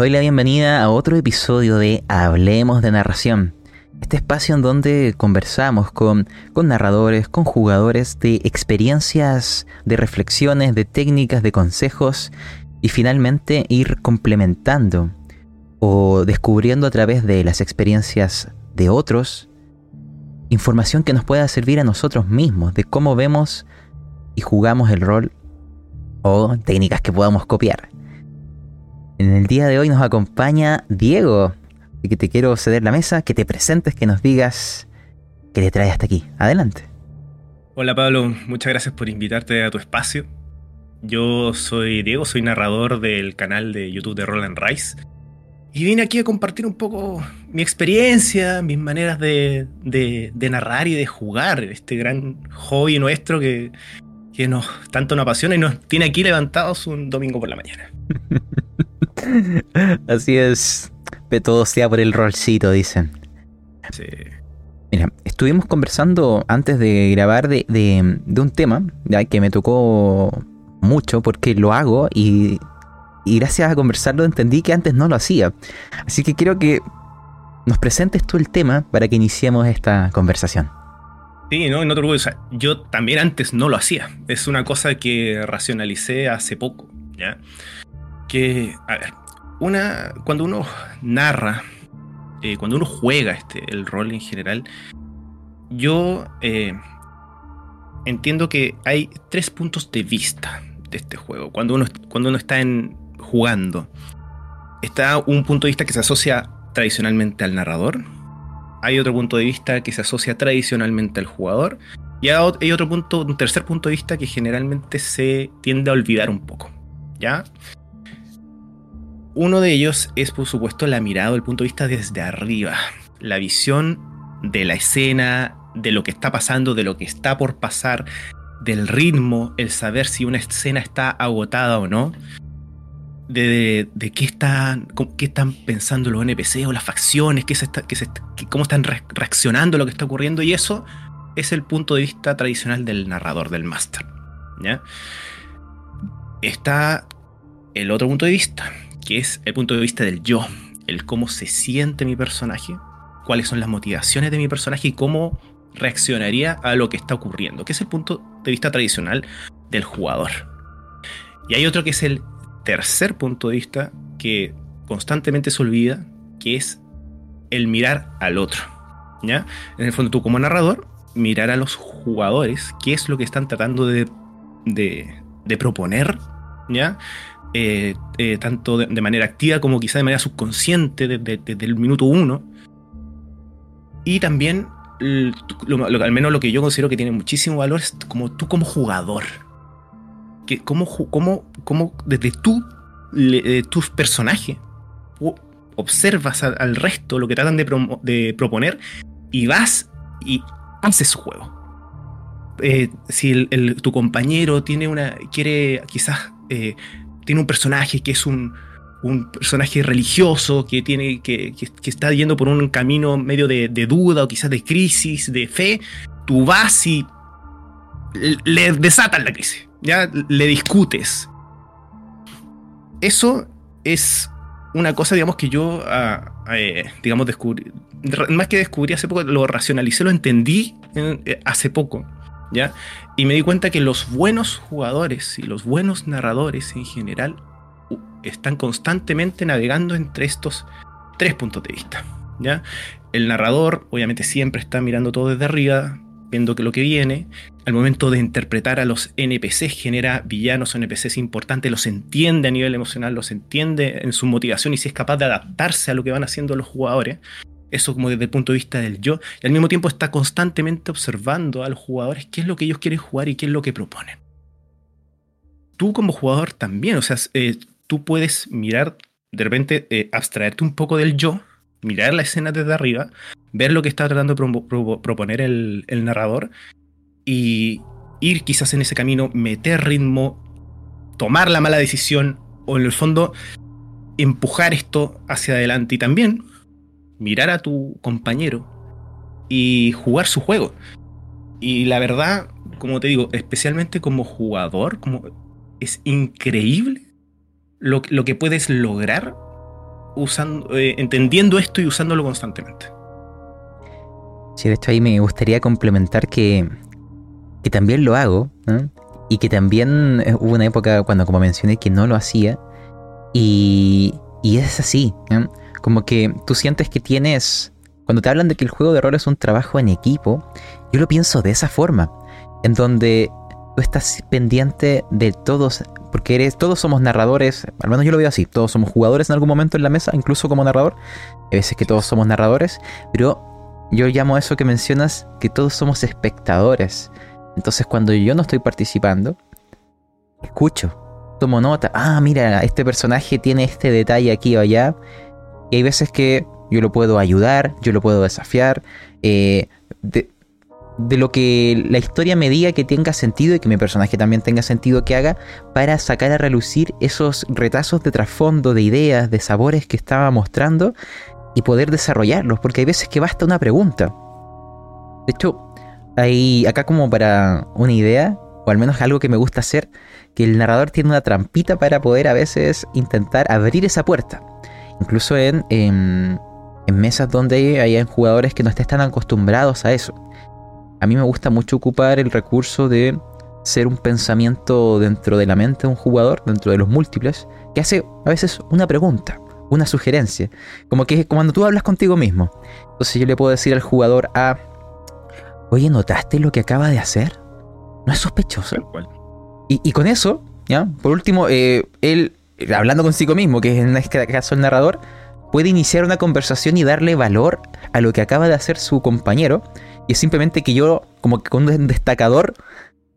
doy la bienvenida a otro episodio de Hablemos de Narración. Este espacio en donde conversamos con, con, narradores, con jugadores de experiencias, de reflexiones, de técnicas, de consejos y finalmente ir complementando o descubriendo a través de las experiencias de otros información que nos pueda servir a nosotros mismos de cómo vemos y jugamos el rol o técnicas que podamos copiar. En el día de hoy nos acompaña Diego, y que te quiero ceder la mesa, que te presentes, que nos digas qué te trae hasta aquí. Adelante. Hola Pablo, muchas gracias por invitarte a tu espacio. Yo soy Diego, soy narrador del canal de YouTube de Roland Rice. Y vine aquí a compartir un poco mi experiencia, mis maneras de, narrar y de jugar este gran hobby nuestro que, que nos, tanto nos apasiona y nos tiene aquí levantados un domingo por la mañana. Así es. Todo sea por el rolcito, dicen. Sí. Mira, estuvimos conversando antes de grabar de, un tema ¿ya? que me tocó mucho porque lo hago y, y gracias a conversarlo entendí que antes no lo hacía. Así que quiero que nos presentes tú el tema para que iniciemos esta conversación. Sí, no, no te preocupes. yo también antes no lo hacía. Es una cosa que racionalicé hace poco, ¿ya? Que, a ver, una, cuando uno narra, eh, cuando uno juega este, el rol en general, yo eh, entiendo que hay tres puntos de vista de este juego. Cuando uno, cuando uno está en, jugando, está un punto de vista que se asocia tradicionalmente al narrador. Hay otro punto de vista que se asocia tradicionalmente al jugador. Y hay otro punto, un tercer punto de vista que generalmente se tiende a olvidar un poco. ¿Ya? Uno de ellos es, por supuesto, la mirada, el punto de vista desde arriba, la visión de la escena, de lo que está pasando, de lo que está por pasar, del ritmo, el saber si una escena está agotada o no, de, qué, están, qué están pensando los NPC o las facciones, qué se cómo están reaccionando a lo que está ocurriendo, y eso es el punto de vista tradicional del narrador, del máster. Está el otro punto de vista, que es el punto de vista del yo, el cómo se siente mi personaje, cuáles son las motivaciones de mi personaje y cómo reaccionaría a lo que está ocurriendo, que es el punto de vista tradicional del jugador. Y hay otro que es el tercer punto de vista que constantemente se olvida, que es el mirar al otro. ¿ya? En el fondo tú como narrador, mirar a los jugadores, qué es lo que están tratando de, de proponer, ¿ya? Eh, eh, tanto de, manera activa como quizá de manera subconsciente desde, el minuto uno. Y también, al menos lo que yo considero que tiene muchísimo valor es como tú como jugador. Que como, como, como desde tú, eh, tus personajes, observas al, resto lo que tratan de, proponer y vas y haces su juego. si tu compañero tiene una quiere quizás tiene un personaje que es un, personaje religioso, que, tiene, que, está yendo por un camino medio de, duda o quizás de crisis, de fe, tú vas y le desatas la crisis, ya le discutes. Eso es una cosa, digamos, que yo, ah, eh, digamos, descubrí, más que descubrí hace poco, lo racionalicé, lo entendí eh, hace poco. ¿Ya? Y me di cuenta que los buenos jugadores y los buenos narradores en general están constantemente navegando entre estos tres puntos de vista, ¿ya? El narrador obviamente siempre está mirando todo desde arriba, viendo que lo que viene, al momento de interpretar a los NPCs genera villanos o NPCs importantes, los entiende a nivel emocional, los entiende en su motivación y si es capaz de adaptarse a lo que van haciendo los jugadores, eso como desde el punto de vista del yo, y al mismo tiempo está constantemente observando a los jugadores qué es lo que ellos quieren jugar y qué es lo que proponen. Tú como jugador también, o sea, eh, tú puedes mirar, de repente eh, abstraerte un poco del yo, mirar la escena desde arriba, ver lo que está tratando de proponer el, el narrador y ir quizás en ese camino, meter ritmo, tomar la mala decisión o en el fondo empujar esto hacia adelante y también mirar a tu compañero y jugar su juego. Y la verdad, como te digo, especialmente como jugador, como es increíble lo, lo que puedes lograr usando, eh, entendiendo esto y usándolo constantemente. Sí, de hecho ahí me gustaría complementar que, que también lo hago, y que también eh, hubo una época cuando, como mencioné, que no lo hacía, y, y es así, como que tú sientes que tienes, cuando te hablan de que el juego de rol es un trabajo en equipo, yo lo pienso de esa forma, en donde tú estás pendiente de todos, porque eres, todos somos narradores, al menos yo lo veo así, todos somos jugadores en algún momento en la mesa, incluso como narrador, a veces que todos somos narradores, pero yo llamo a eso que mencionas que todos somos espectadores. Entonces cuando yo no estoy participando, escucho, tomo nota, ah, mira, este personaje tiene este detalle aquí o allá, y hay veces que yo lo puedo ayudar, yo lo puedo desafiar, eh, de, de lo que la historia me diga que tenga sentido y que mi personaje también tenga sentido que haga para sacar a relucir esos retazos de trasfondo, de ideas, de sabores que estaba mostrando y poder desarrollarlos, porque hay veces que basta una pregunta. De hecho, hay acá como para una idea, o al menos algo que me gusta hacer, que el narrador tiene una trampita para poder a veces intentar abrir esa puerta. Incluso en, en, mesas donde hay jugadores que no estén tan acostumbrados a eso. A mí me gusta mucho ocupar el recurso de ser un pensamiento dentro de la mente de un jugador, dentro de los múltiples, que hace a veces una pregunta una sugerencia. Como que cuando tú hablas contigo mismo. Entonces yo le puedo decir al jugador A, oye, ¿notaste lo que acaba de hacer? ¿No es sospechoso? Y, y, con eso, ¿ya? Por último, eh, él, hablando consigo mismo, que es en este caso el narrador, puede iniciar una conversación y darle valor a lo que acaba de hacer su compañero. Y es simplemente que yo, como que con un destacador,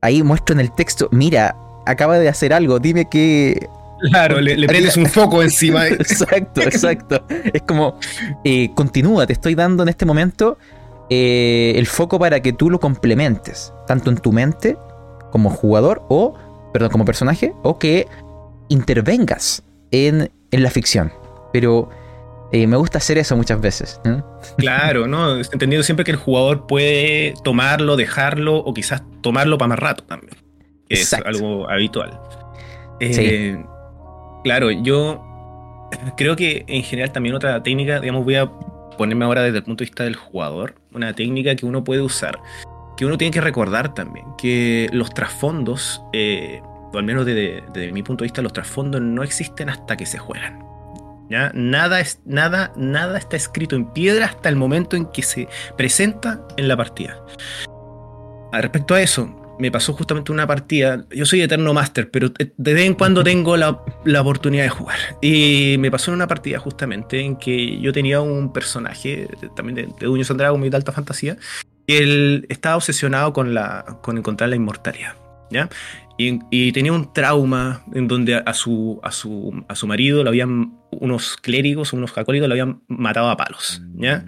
ahí muestro en el texto, mira, acaba de hacer algo, dime qué Claro, le, prendes un foco encima. exacto, exacto. Es como, eh, continúa, te estoy dando en este momento eh, el foco para que tú lo complementes, tanto en tu mente como jugador o, perdón, como personaje, o que intervengas en, la ficción. Pero eh, me gusta hacer eso muchas veces. Claro, ¿no? Entendiendo siempre que el jugador puede tomarlo, dejarlo o quizás tomarlo para más rato también. Que es algo habitual. sí. Claro, yo creo que en general también otra técnica, digamos, voy a ponerme ahora desde el punto de vista del jugador, una técnica que uno puede usar, que uno tiene que recordar también, que los trasfondos, eh, o al menos desde, mi punto de vista, los trasfondos no existen hasta que se juegan. ¿ya? Nada, es, nada, nada está escrito en piedra hasta el momento en que se presenta en la partida. respecto a eso, me pasó justamente una partida. Yo soy Eterno Master, pero de vez en cuando tengo la, oportunidad de jugar. Y me pasó en una partida justamente en que yo tenía un personaje, también de, de Dungeons and Dragons, muy de alta fantasía, que él estaba obsesionado con, la, con encontrar la inmortalidad. ¿ya? Y, tenía un trauma en donde a su, a su, a su marido lo habían, unos clérigos, unos acólitos lo habían matado a palos. ¿ya?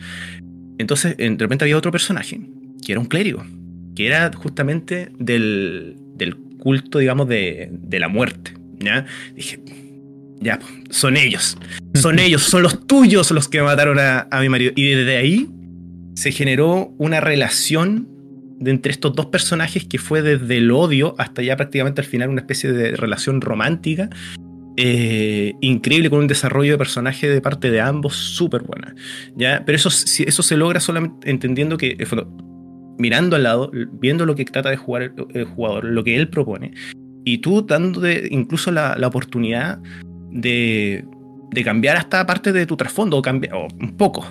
Entonces, de repente había otro personaje que era un clérigo que era justamente del, culto, digamos, de, la muerte. ¿ya? Dije, ya, son ellos, son ellos, son los tuyos los que mataron a, mi marido. Y desde ahí se generó una relación de entre estos dos personajes que fue desde el odio hasta ya prácticamente al final una especie de relación romántica. Eh, increíble con un desarrollo de personaje de parte de ambos súper buena. ¿ya? Pero eso, eso se logra solamente entendiendo que mirando al lado, viendo lo que trata de jugar el, jugador, lo que él propone, y tú dándote incluso la, oportunidad de, de, cambiar hasta parte de tu trasfondo, o, o un poco,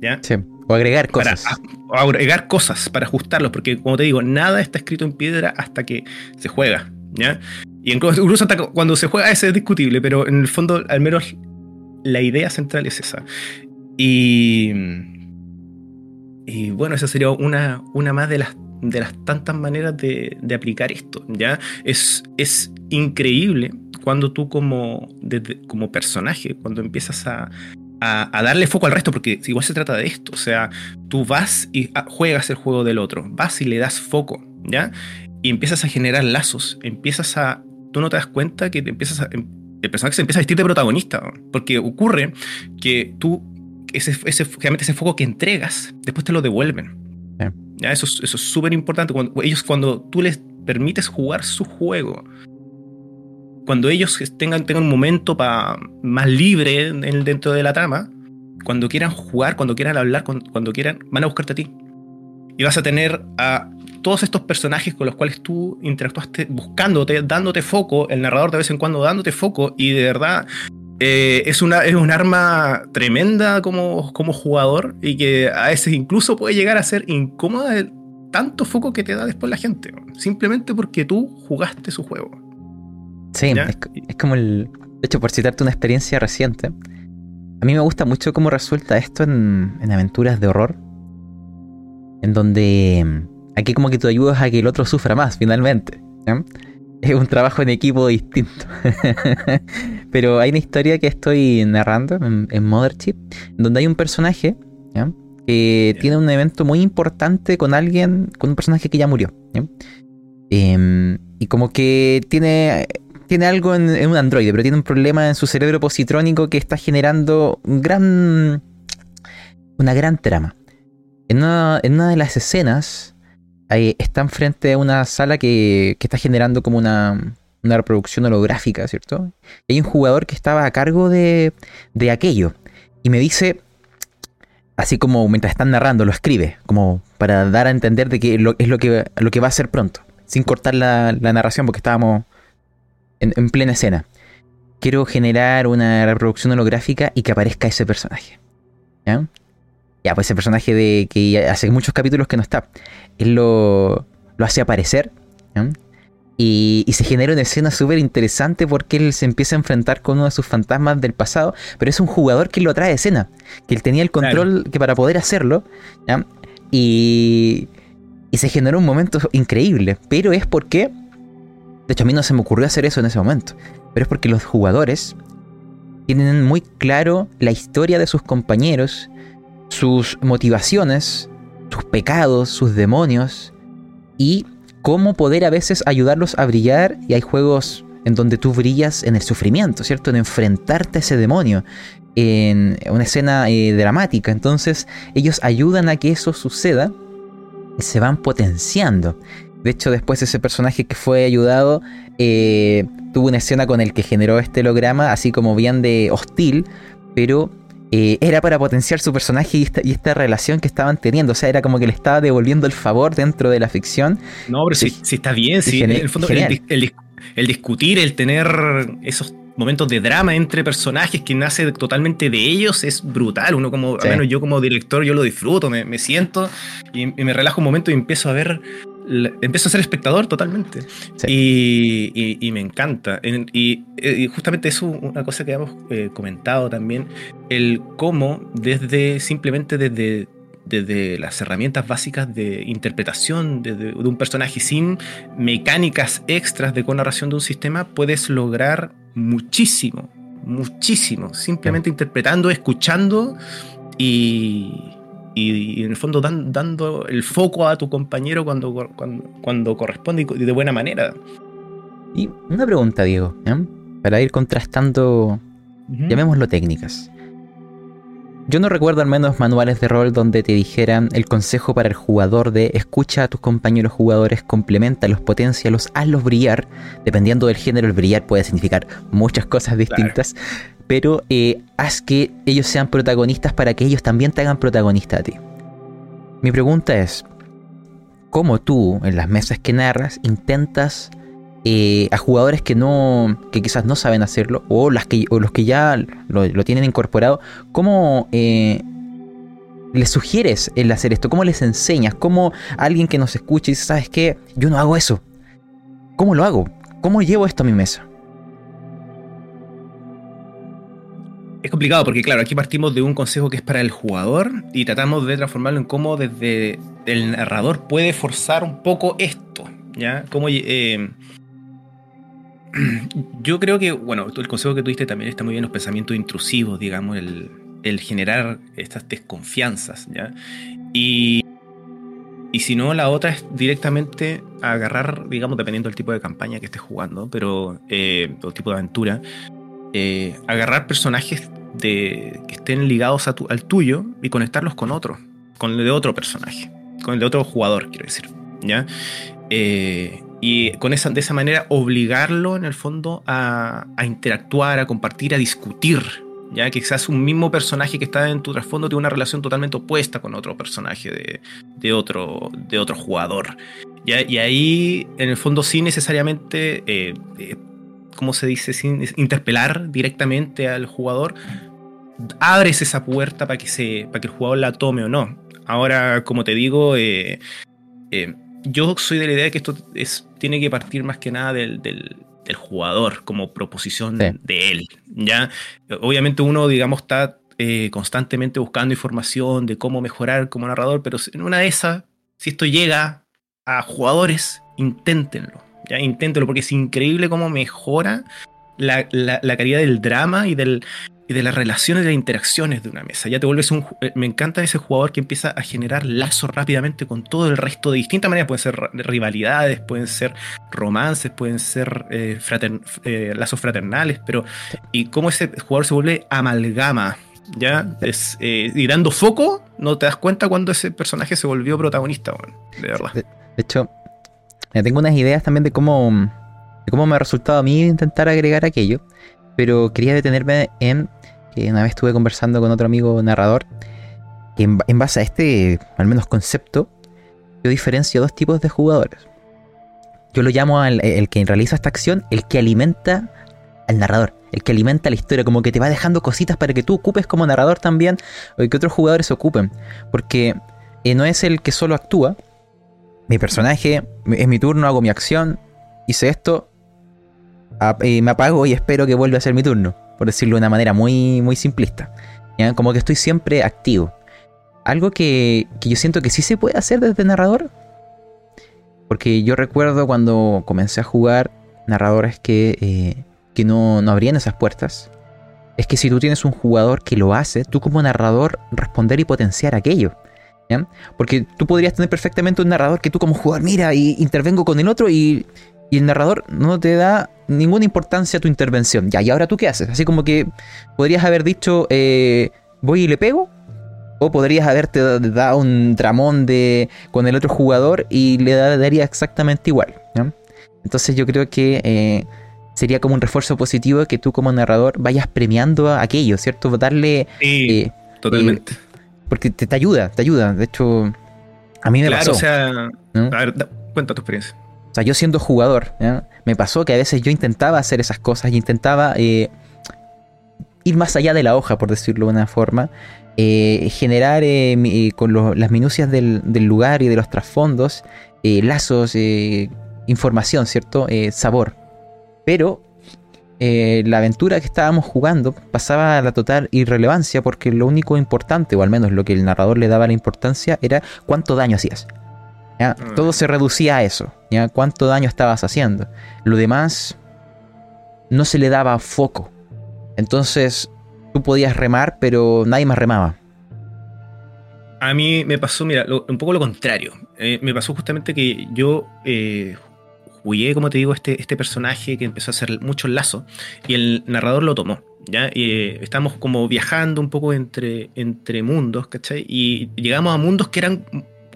¿ya? Sí, o agregar cosas. o agregar cosas para ajustarlos, porque como te digo, nada está escrito en piedra hasta que se juega, ¿ya? Y incluso, hasta cuando se juega ese es discutible, pero en el fondo, al menos la idea central es esa. Y y bueno, esa sería una, una más de las, de las tantas maneras de, aplicar esto. ¿ya? Es, es increíble cuando tú como, como personaje, cuando empiezas a, darle foco al resto, porque igual se trata de esto. O sea, tú vas y ah, juegas el juego del otro, vas y le das foco, ¿ya? Y empiezas a generar lazos, empiezas a... Tú no te das cuenta que te empiezas a... Em, el personaje se empieza a vestir de protagonista, porque ocurre que tú ese, ese, ese foco que entregas, después te lo devuelven. ¿Ya? Eso, eso es súper importante. Cuando, ellos, cuando tú les permites jugar su juego, cuando ellos tengan, un momento más libre en, dentro de la trama, cuando quieran jugar, cuando quieran hablar, cuando, quieran, van a buscarte a ti. Y vas a tener a todos estos personajes con los cuales tú interactuaste buscándote, dándote foco, el narrador de vez en cuando dándote foco, y de verdad eh, es, una, es un arma tremenda como, como jugador y que a veces incluso puede llegar a ser incómoda el tanto foco que te da después la gente, simplemente porque tú jugaste su juego. Sí, es, como el... De hecho, por citarte una experiencia reciente, a mí me gusta mucho cómo resulta esto en, aventuras de horror, en donde mm, aquí como que tú ayudas a que el otro sufra más, finalmente. Es un trabajo en equipo distinto. Pero hay una historia que estoy narrando en, en Mothership, donde hay un personaje que tiene un evento muy importante con alguien, con un personaje que ya murió. Em, y como que tiene tiene algo en, un androide, pero tiene un problema en su cerebro positrónico que está generando un gran, una gran trama. En una, de las escenas, están frente a una sala que, está generando como una, reproducción holográfica, ¿cierto? hay un jugador que estaba a cargo de, de aquello. Y me dice, así como mientras están narrando, lo escribe, como para dar a entender de que es lo que, lo que va a ser pronto, sin cortar la, la narración porque estábamos en, plena escena. Quiero generar una reproducción holográfica y que aparezca ese personaje. ¿Ya? Ya, pues ese personaje de que hace muchos capítulos que no está. Él lo, lo hace aparecer. Y, se genera una escena súper interesante porque él se empieza a enfrentar con uno de sus fantasmas del pasado, pero es un jugador que lo trae a escena, que él tenía el control que para poder hacerlo, Y, y se generó un momento increíble, pero es porque de hecho, a mí no se me ocurrió hacer eso en ese momento. Pero es porque los jugadores tienen muy claro la historia de sus compañeros, sus motivaciones, sus pecados, sus demonios y cómo poder a veces ayudarlos a brillar. Y hay juegos en donde tú brillas en el sufrimiento, ¿cierto? En enfrentarte a ese demonio, en una escena eh, dramática. Entonces ellos ayudan a que eso suceda y se van potenciando. De hecho, después ese personaje que fue ayudado eh, tuvo una escena con el que generó este holograma, así como bien de hostil, pero eh, era para potenciar su personaje y esta, relación que estaban teniendo. O sea, era como que le estaba devolviendo el favor dentro de la ficción. No, pero si, está bien, si en el fondo el, discutir, el tener esos momentos de drama entre personajes que nace totalmente de ellos es brutal. Uno como, al menos yo como director, yo lo disfruto, me, siento y, me relajo un momento y empiezo a ver empiezo a ser espectador totalmente. Y, me encanta. Y, justamente eso, una cosa que hemos eh, comentado también, el cómo desde, simplemente desde, desde las herramientas básicas de interpretación de, un personaje sin mecánicas extras de co-narración de un sistema, puedes lograr muchísimo, muchísimo, simplemente interpretando, escuchando y y, en el fondo dando el foco a tu compañero cuando, cuando, corresponde y de buena manera. Y una pregunta, Diego, para ir contrastando, llamémoslo técnicas. Yo no recuerdo al menos manuales de rol donde te dijeran el consejo para el jugador de escucha a tus compañeros jugadores, complementalos, potencialos, hazlos brillar. Dependiendo del género, el brillar puede significar muchas cosas distintas pero eh, haz que ellos sean protagonistas para que ellos también te hagan protagonista a ti. Mi pregunta es, ¿cómo tú en las mesas que narras intentas eh, a jugadores que no que quizás no saben hacerlo o, las que, los que ya lo, tienen incorporado, cómo eh, les sugieres el hacer esto? ¿Cómo les enseñas? ¿Cómo alguien que nos escucha y dice, ¿sabes qué? Yo no hago eso. ¿Cómo lo hago? ¿Cómo llevo esto a mi mesa? Es complicado porque, claro, aquí partimos de un consejo que es para el jugador y tratamos de transformarlo en cómo desde el narrador puede forzar un poco esto, ¿ya? Como, eh, yo creo que, bueno, el consejo que tuviste también está muy bien, los pensamientos intrusivos, digamos, el, generar estas desconfianzas, ¿ya? Y, y si no, la otra es directamente agarrar, digamos, dependiendo del tipo de campaña que estés jugando, pero, eh, o tipo de aventura, eh, agarrar personajes que estén ligados al tuyo y conectarlos con otro, con el de otro personaje, con el de otro jugador, quiero decir. ¿ya? Eh, y con esa, de esa manera obligarlo en el fondo a, interactuar, a compartir, a discutir. Ya que quizás un mismo personaje que está en tu trasfondo tiene una relación totalmente opuesta con otro personaje de, otro, de otro jugador. Y ahí, en el fondo, sin necesariamente, eh, eh, ¿cómo se dice? Sin interpelar directamente al jugador, abres esa puerta para que, se, para que el jugador la tome o no. Ahora, como te digo, eh, yo soy de la idea de que esto es, tiene que partir más que nada del, del, jugador como proposición de él. ¿ya? Obviamente uno, digamos, está eh, constantemente buscando información de cómo mejorar como narrador, pero en una de esas, si esto llega a jugadores, inténtenlo. ¿Ya? Inténtenlo porque es increíble cómo mejora la, calidad del drama y de las relaciones y las interacciones de una mesa. Ya te vuelves un. Eh, me encanta ese jugador que empieza a generar lazos rápidamente con todo el resto de distintas maneras. Pueden ser rivalidades, pueden ser romances, pueden ser eh, eh, lazos fraternales, pero. Y cómo ese jugador se vuelve amalgama. ¿Ya? Es, y dando foco, no te das cuenta cuando ese personaje se volvió protagonista, de verdad. De, hecho, tengo unas ideas también de cómo, de cómo me ha resultado a mí intentar agregar aquello pero quería detenerme en que una vez estuve conversando con otro amigo narrador, que en, base a este, al menos concepto, yo diferencio dos tipos de jugadores. Yo lo llamo al que realiza esta acción, el que alimenta al narrador, el que alimenta la historia, como que te va dejando cositas para que tú ocupes como narrador también, o que otros jugadores ocupen. Porque eh, no es el que solo actúa. Mi personaje, es mi turno, hago mi acción, hice esto, eh, me apago y espero que vuelva a ser mi turno por decirlo de una manera muy, muy simplista. Como que estoy siempre activo. Algo que, yo siento que sí se puede hacer desde narrador. Porque yo recuerdo cuando comencé a jugar narradores que, eh, que no, no abrían esas puertas. Es que si tú tienes un jugador que lo hace, tú como narrador responder y potenciar aquello. Porque tú podrías tener perfectamente un narrador que tú como jugador, mira, y intervengo con el otro y, y el narrador no te da ninguna importancia a tu intervención. Ya, ¿y ahora tú qué haces? Así como que podrías haber dicho, eh, voy y le pego. O podrías haberte dado un tramón de, con el otro jugador y le daría exactamente igual. Entonces yo creo que eh, sería como un refuerzo positivo que tú como narrador vayas premiando a aquello, ¿cierto? Darle... Sí, eh, totalmente. Porque te, ayuda, te ayuda. De hecho, a mí me claro, o sea... A ver, cuenta tu experiencia. O sea, yo siendo jugador, me pasó que a veces yo intentaba hacer esas cosas y intentaba eh, ir más allá de la hoja, por decirlo de una forma, eh, generar eh, con las minucias del, lugar y de los trasfondos, lazos, información, ¿cierto? sabor. Pero la aventura que estábamos jugando pasaba a la total irrelevancia porque lo único importante, o al menos lo que el narrador le daba la importancia, era cuánto daño hacías. Mm. Todo se reducía a eso. ¿ya? ¿Cuánto daño estabas haciendo? Lo demás no se le daba foco. Entonces tú podías remar, pero nadie más remaba. A mí me pasó, mira, un poco lo contrario. Eh, me pasó justamente que yo eh, jugué, como te digo, este, este personaje que empezó a hacer muchos lazos y el narrador lo tomó. ¿ya? Eh, estamos como viajando un poco entre, entre mundos, ¿cachai? Y llegamos a mundos que eran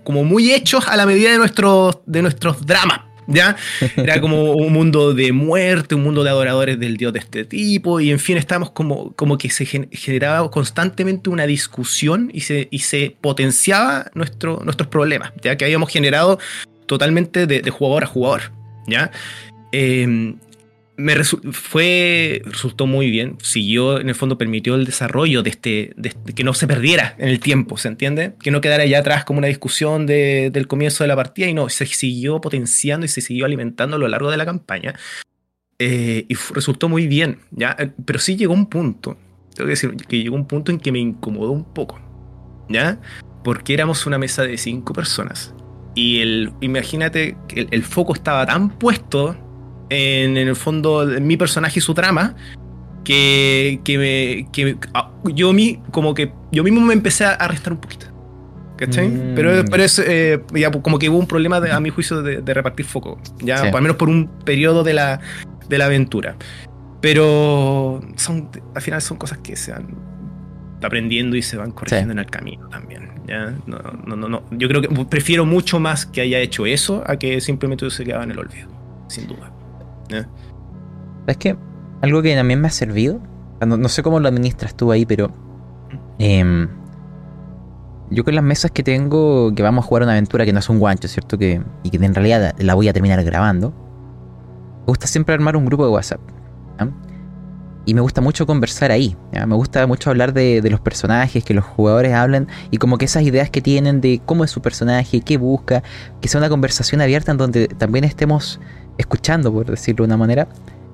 como muy hechos a la medida de nuestros, de nuestros dramas. ¿Ya? Era como un mundo de muerte, un mundo de adoradores del dios de este tipo, y en fin, estábamos como, como que se generaba constantemente una discusión y se, y se potenciaba nuestro, nuestros problemas, ya que habíamos generado totalmente de, jugador a jugador. ¿Ya? Eh, me fue resultó muy bien. Siguió, en el fondo, permitió el desarrollo de este, que no se perdiera en el tiempo, ¿se entiende? Que no quedara allá atrás como una discusión del comienzo de la partida y no, se siguió potenciando y se siguió alimentando a lo largo de la campaña. Eh, y resultó muy bien, ¿ya? Eh, pero sí llegó un punto, tengo que decir, que llegó un punto en que me incomodó un poco, ¿ya? Porque éramos una mesa de cinco personas. Y el, imagínate que el foco estaba tan puesto en, el fondo mi personaje y su trama que, que, me, que ah, yo, mí, como que yo mismo me empecé a restar un poquito. ¿Cachai? Mm. Pero, pero es eh, ya, como que hubo un problema a mi juicio de, repartir foco. Ya, al menos por un periodo de la, de la aventura. Pero son, al final son cosas que se van aprendiendo y se van corrigiendo en el camino también. ¿Ya? No, no, no, no, Yo creo que prefiero mucho más que haya hecho eso a que simplemente se quedaba en el olvido. sin duda. ¿Sabes qué? Algo que también me ha servido, no, sé cómo lo administras tú ahí, pero em, yo con las mesas que tengo, que vamos a jugar una aventura que no es un guancho, ¿cierto? Que, y que en realidad la voy a terminar grabando, me gusta siempre armar un grupo de WhatsApp. Y me gusta mucho conversar ahí. Me gusta mucho hablar de, los personajes, que los jugadores hablen y como que esas ideas que tienen de cómo es su personaje, qué busca, que sea una conversación abierta en donde también estemos escuchando, por decirlo de una manera,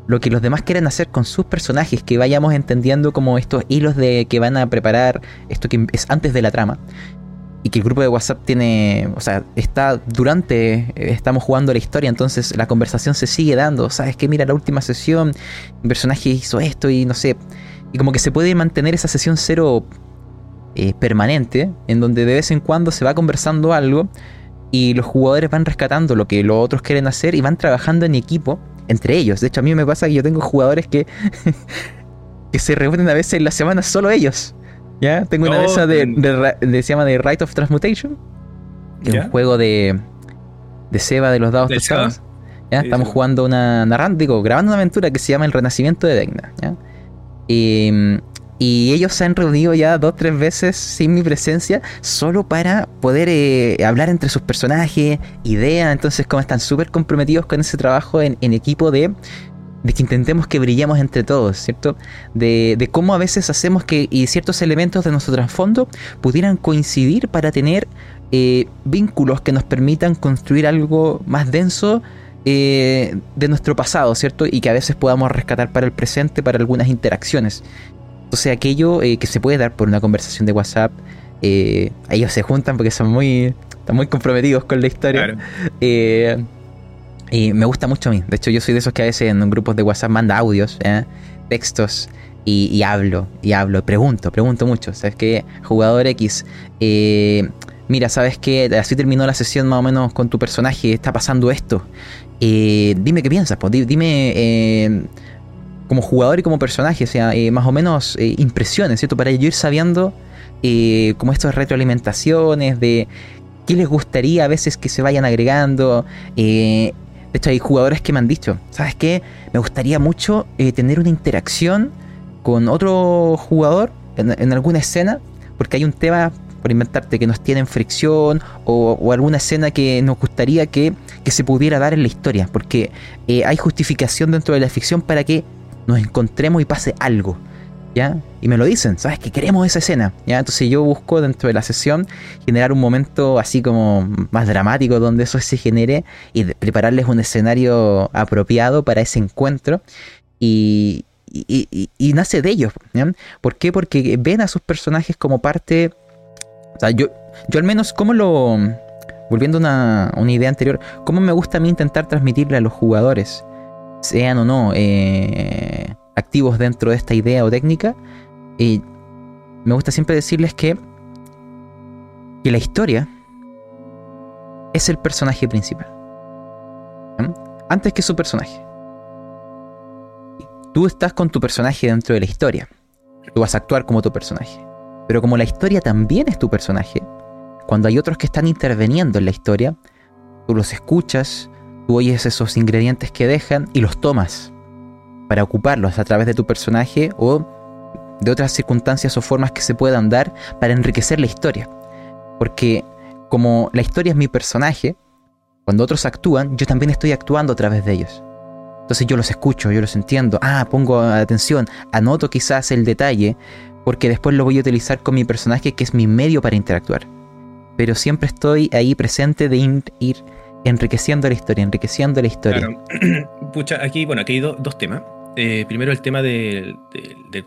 lo que los demás quieren hacer con sus personajes, que vayamos entendiendo como estos hilos de que van a preparar esto que es antes de la trama y que el grupo de WhatsApp tiene, o sea, está durante, eh, estamos jugando la historia, entonces la conversación se sigue dando, sabes que mira la última sesión, un personaje hizo esto y no sé, y como que se puede mantener esa sesión cero eh, permanente, en donde de vez en cuando se va conversando algo y los jugadores van rescatando lo que los otros quieren hacer y van trabajando en equipo entre ellos. De hecho, a mí me pasa que yo tengo jugadores que, que se reúnen a veces en la semana solo ellos. ¿Ya? Tengo una mesa de, de, se llama The Rite of Transmutation, que es un juego de, de Seba de los dados tostados. ¿ya? Estamos jugando una narrando, digo, grabando una aventura que se llama El Renacimiento de Degna. ¿ya? Y, y, ellos se han reunido ya dos o tres veces sin mi presencia, solo para poder eh, hablar entre sus personajes, ideas. Entonces, como están súper comprometidos con ese trabajo en, en equipo de de que intentemos que brillemos entre todos, ¿cierto? De, de, cómo a veces hacemos que y ciertos elementos de nuestro trasfondo pudieran coincidir para tener eh, vínculos que nos permitan construir algo más denso eh, de nuestro pasado, ¿cierto? Y que a veces podamos rescatar para el presente, para algunas interacciones. Entonces aquello eh, que se puede dar por una conversación de WhatsApp, ellos se juntan porque son muy, están muy comprometidos con la historia. Claro. Y me gusta mucho a mí. De hecho, yo soy de esos que a veces en grupos de WhatsApp manda audios, ¿eh? textos, y, hablo, y hablo, pregunto, pregunto mucho. ¿Sabes qué? Jugador X, eh, mira, ¿sabes qué? Así terminó la sesión más o menos con tu personaje, está pasando esto. Eh, dime qué piensas, pues, dime como jugador y como personaje, o sea, más o menos impresiones, ¿cierto? Para yo ir sabiendo como estas retroalimentaciones de qué les gustaría a veces que se vayan agregando. De hecho, hay jugadores que me han dicho, ¿sabes qué? Me gustaría mucho eh, tener una interacción con otro jugador en, alguna escena, porque hay un tema, por inventarte, que nos tiene en fricción o, alguna escena que nos gustaría que, se pudiera dar en la historia, porque eh, hay justificación dentro de la ficción para que nos encontremos y pase algo. ¿Ya? Y me lo dicen, ¿sabes? Que queremos esa escena, ¿ya? Entonces yo busco dentro de la sesión generar un momento así como más dramático donde eso se genere y prepararles un escenario apropiado para ese encuentro y, y, nace de ellos. ¿Por qué? Porque ven a sus personajes como parte... O sea, yo, yo al menos, ¿cómo lo... Volviendo a una, una idea anterior, ¿cómo me gusta a mí intentar transmitirle a los jugadores? Sean o no... Eh, activos dentro de esta idea o técnica. Y me gusta siempre decirles que, que la historia es el personaje principal. Antes que su personaje. Tú estás con tu personaje dentro de la historia. Tú vas a actuar como tu personaje. Pero como la historia también es tu personaje, cuando hay otros que están interviniendo en la historia, tú los escuchas, tú oyes esos ingredientes que dejan y los tomas para ocuparlos a través de tu personaje o de otras circunstancias o formas que se puedan dar para enriquecer la historia. Porque como la historia es mi personaje, cuando otros actúan, yo también estoy actuando a través de ellos. Entonces yo los escucho, yo los entiendo, ah, pongo atención, anoto quizás el detalle, porque después lo voy a utilizar con mi personaje que es mi medio para interactuar. Pero siempre estoy ahí presente de ir, enriqueciendo la historia, enriqueciendo la historia. Pucha, aquí, bueno, aquí hay dos temas. Eh, primero el tema de,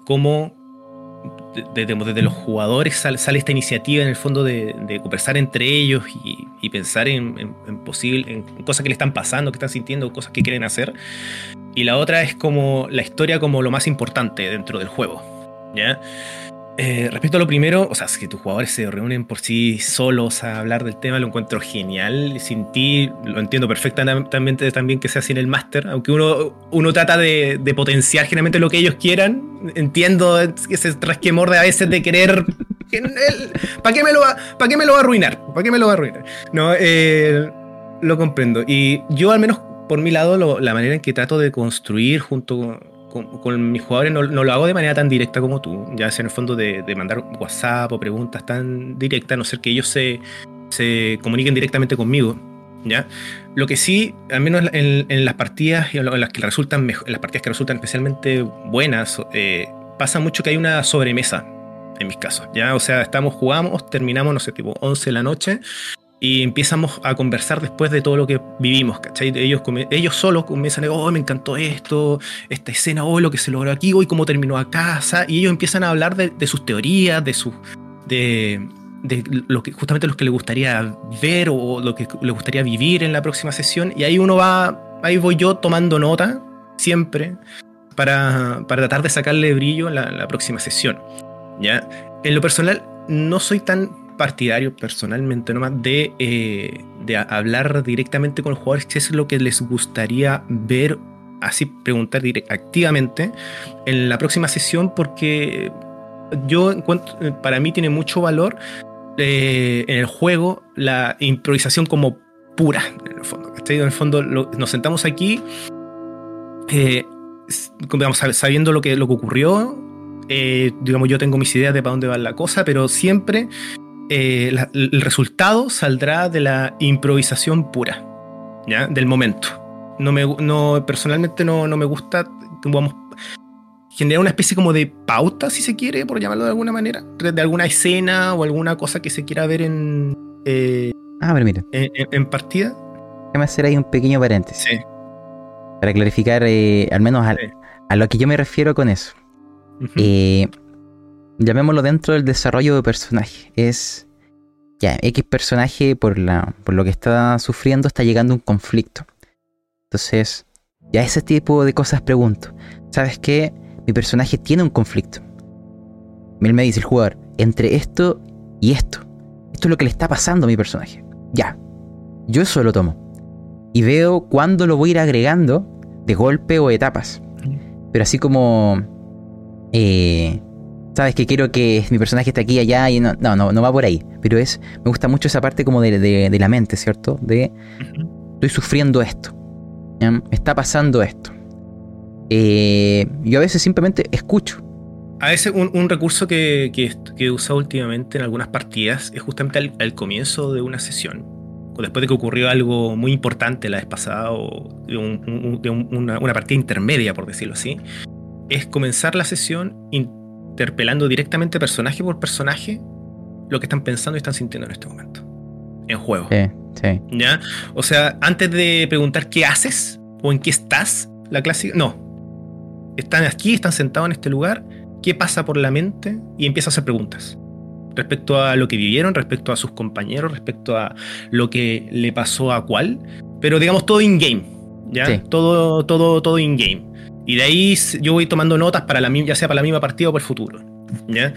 cómo desde los jugadores sale, esta iniciativa en el fondo de, conversar entre ellos y, pensar en, posible, en cosas que le están pasando, que están sintiendo, cosas que quieren hacer. Y la otra es como la historia como lo más importante dentro del juego. ¿ya? Eh, respecto a lo primero, o sea, si tus jugadores se reúnen por sí solos a hablar del tema, lo encuentro genial. Sin ti, lo entiendo perfectamente también que sea sin el máster, aunque uno, uno trata de, potenciar generalmente lo que ellos quieran. Entiendo ese trasquemor de a veces de querer. ¿Para qué, me lo va, qué me lo va a arruinar? ¿Para qué me lo va a arruinar? No, eh, lo comprendo. Y yo al menos por mi lado, la manera en que trato de construir junto con, mis jugadores no, lo hago de manera tan directa como tú, ya sea en el fondo de, mandar WhatsApp o preguntas tan directas, a no ser que ellos se, se comuniquen directamente conmigo. ¿Ya? Lo que sí, al menos en, las partidas en las que resultan en las partidas que resultan especialmente buenas, eh, pasa mucho que hay una sobremesa en mis casos, ¿ya? O sea, estamos, jugamos, terminamos, no sé, tipo 11 de la noche y empezamos a conversar después de todo lo que vivimos, ¿cachai? Ellos, ellos solos comienzan a decir, oh, me encantó esto, esta escena, oh, lo que se logró aquí, hoy cómo terminó a casa, y ellos empiezan a hablar de, sus teorías, de sus... De, de lo que justamente lo que les gustaría ver o lo que les gustaría vivir en la próxima sesión y ahí uno va ahí voy yo tomando nota siempre para, para tratar de sacarle brillo en la, próxima sesión ya en lo personal no soy tan partidario personalmente nomás de, eh, de hablar directamente con los jugadores, qué es lo que les gustaría ver, así preguntar activamente en la próxima sesión, porque yo encuentro, para mí tiene mucho valor eh, en el juego la improvisación como pura, en el fondo. En el fondo nos sentamos aquí, eh, sabiendo lo que, lo que ocurrió, digamos, yo tengo mis ideas de para dónde va la cosa, pero siempre eh, el resultado saldrá de la improvisación pura, ¿ya? Del momento. No me, no, personalmente no, no me gusta, vamos, generar una especie como de pauta, si se quiere, por llamarlo de alguna manera, de alguna escena o alguna cosa que se quiera ver en... Eh, ah, ver, mira. En, partida. Déjame hacer ahí un pequeño paréntesis. Sí. Para clarificar, eh, al menos a, lo que yo me refiero con eso llamémoslo dentro del desarrollo de personaje. Es ya, X personaje por, la, por lo que está sufriendo está llegando a un conflicto. Entonces, ya ese tipo de cosas pregunto. ¿Sabes qué? Mi personaje tiene un conflicto. Él me dice el jugador, entre esto y esto. Esto es lo que le está pasando a mi personaje. Ya. Yo eso lo tomo. Y veo cuándo lo voy a ir agregando de golpe o etapas. Pero así como... Eh, sabes que quiero que mi personaje esté aquí y allá y no, no, no, va por ahí. Pero es, me gusta mucho esa parte como de, de, la mente, ¿cierto? De, estoy sufriendo esto. Me está pasando esto. Eh, yo a veces simplemente escucho. A veces un, recurso que, que, he usado últimamente en algunas partidas es justamente al, comienzo de una sesión. O después de que ocurrió algo muy importante la vez pasada o de, una, una partida intermedia, por decirlo así, es comenzar la sesión interpelando directamente personaje por personaje lo que están pensando y están sintiendo en este momento. En juego. Sí, sí. ¿Ya? O sea, antes de preguntar qué haces o en qué estás, la clásica. No. Están aquí, están sentados en este lugar. ¿Qué pasa por la mente? Y empieza a hacer preguntas. Respecto a lo que vivieron, respecto a sus compañeros, respecto a lo que le pasó a cuál. Pero digamos todo in-game. ¿Ya? Todo, todo, todo in-game. Y de ahí yo voy tomando notas para la ya sea para la misma partida o para el futuro. ¿ya?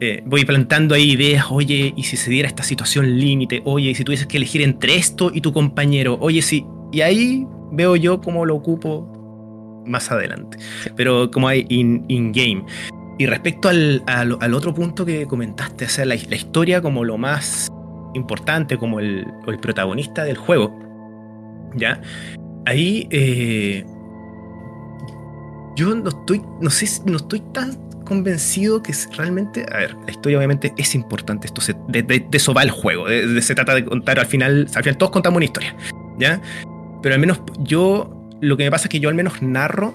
Eh, voy plantando ahí ideas, oye, y si se diera esta situación límite, oye, y si tuvieses que elegir entre esto y tu compañero, oye, sí. Y ahí veo yo cómo lo ocupo más adelante. Pero como hay in-game. y respecto al, al, otro punto que comentaste, o sea, la, historia como lo más importante, como el, el protagonista del juego, ¿ya? Ahí eh, yo no estoy, no sé, no estoy tan convencido que realmente, a ver, la historia obviamente es importante, esto se, de, eso va el juego, de, se trata de contar al final, al final todos contamos una historia, ¿ya? Pero al menos yo, lo que me pasa es que yo al menos narro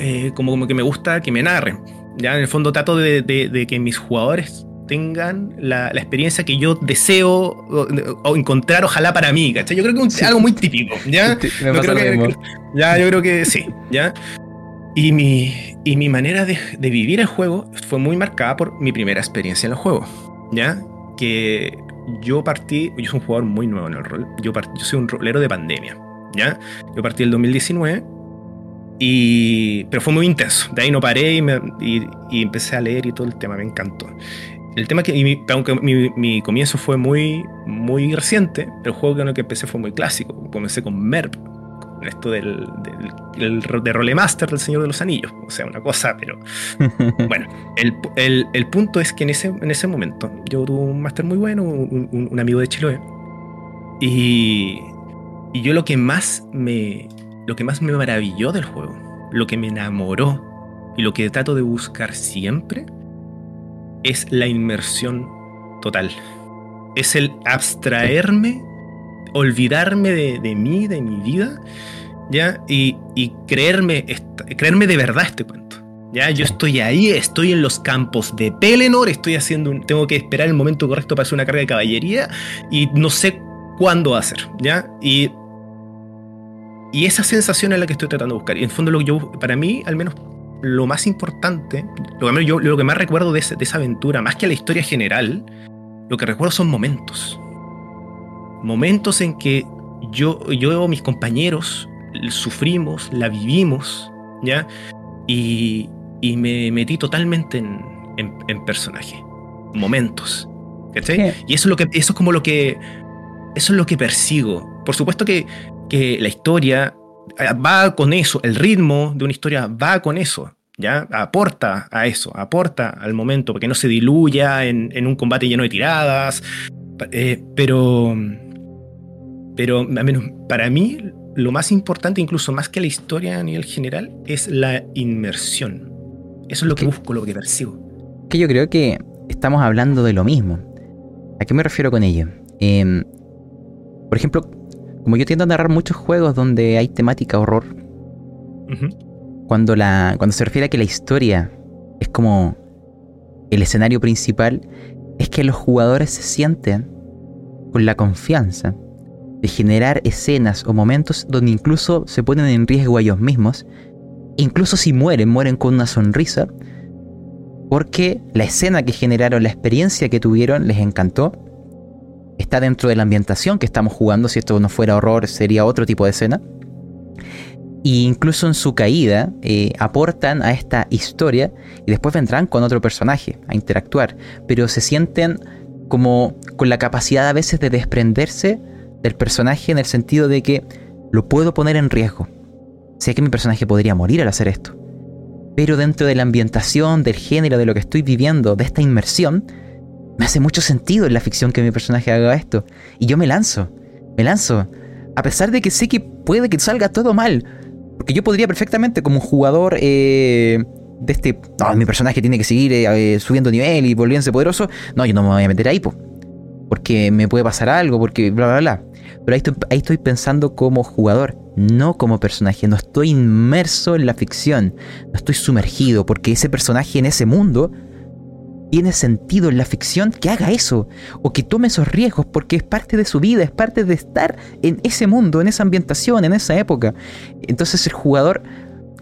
eh, como, como que me gusta que me narren, ¿ya? En el fondo trato de, que mis jugadores tengan la, experiencia que yo deseo o, encontrar, ojalá para mí, ¿cachai? Yo creo que es algo muy típico, ¿ya? ya, yo creo que sí, ¿ya? Y mi, y mi manera de, vivir el juego fue muy marcada por mi primera experiencia en el juego. ¿Ya? Que yo partí, yo soy un jugador muy nuevo en el rol, yo, yo soy un rolero de pandemia. ¿Ya? Yo partí el 2019 y, pero fue muy intenso. De ahí no paré y, me, y, empecé a leer y todo el tema, me encantó. El tema que, aunque mi, mi, comienzo fue muy, muy reciente, el juego con el que empecé fue muy clásico. Comencé con MERP, esto del, del, de Rolemaster del Señor de los Anillos. O sea, una cosa, pero. bueno, el, el, punto es que en ese, en ese momento yo tuve un máster muy bueno, un, amigo de Chiloé. Y, y yo lo que más me. Lo que más me maravilló del juego, lo que me enamoró y lo que trato de buscar siempre es la inmersión total. Es el abstraerme, olvidarme de, mí, de mi vida, ¿ya? Y, creerme, creerme de verdad este cuento. Ya, yo estoy ahí, estoy en los campos de Pelennor, estoy haciendo un, tengo que esperar el momento correcto para hacer una carga de caballería y no sé cuándo va a ser, ¿ya? Y, y esa sensación es la que estoy tratando de buscar. Y en fondo lo que yo, para mí, al menos lo más importante, lo que, yo, lo que más recuerdo de, de esa aventura, más que la historia general, lo que recuerdo son momentos. Momentos en que yo, yo mis compañeros sufrimos, la vivimos, ¿ya? Y, y me metí totalmente en, en, personaje. Momentos. ¿Cachai? Y eso es, lo que, eso es como lo que. Eso es lo que persigo. Por supuesto que, que la historia eh, va con eso, el ritmo de una historia va con eso, ¿ya? Aporta a eso, aporta al momento, porque no se diluya en, un combate lleno de tiradas. Eh, pero, pero al menos para mí, lo más importante, incluso más que la historia a nivel general, es la inmersión. Eso es lo que busco, lo que percibo. Que yo creo que estamos hablando de lo mismo. ¿A qué me refiero con ello? Em, por ejemplo, como yo tiendo a narrar muchos juegos donde hay temática horror, cuando, la, cuando se refiere a que la historia es como el escenario principal, es que los jugadores se sienten con la confianza de generar escenas o momentos donde incluso se ponen en riesgo a ellos mismos, incluso si mueren, mueren con una sonrisa, porque la escena que generaron, la experiencia que tuvieron, les encantó está dentro de la ambientación que estamos jugando. Si esto no fuera horror, sería otro tipo de escena. E incluso en su caída eh, aportan a esta historia y después vendrán con otro personaje a interactuar. Pero se sienten como con la capacidad a veces de desprenderse del personaje en el sentido de que lo puedo poner en riesgo. Sé que mi personaje podría morir al hacer esto. Pero dentro de la ambientación, del género, de lo que estoy viviendo, de esta inmersión, me hace mucho sentido en la ficción que mi personaje haga esto. Y yo me lanzo, me lanzo. A pesar de que sé que puede que salga todo mal. Porque yo podría perfectamente como jugador eh, de este... No, mi personaje tiene que seguir eh, subiendo nivel y volviéndose poderoso. No, yo no me voy a meter ahí, porque me puede pasar algo, porque bla, bla, bla. Pero ahí estoy, pensando como jugador, no como personaje. No estoy inmerso en la ficción, no estoy sumergido, porque ese personaje en ese mundo tiene sentido en la ficción que haga eso o que tome esos riesgos porque es parte de su vida, es parte de estar en ese mundo, en esa ambientación, en esa época. Entonces el jugador,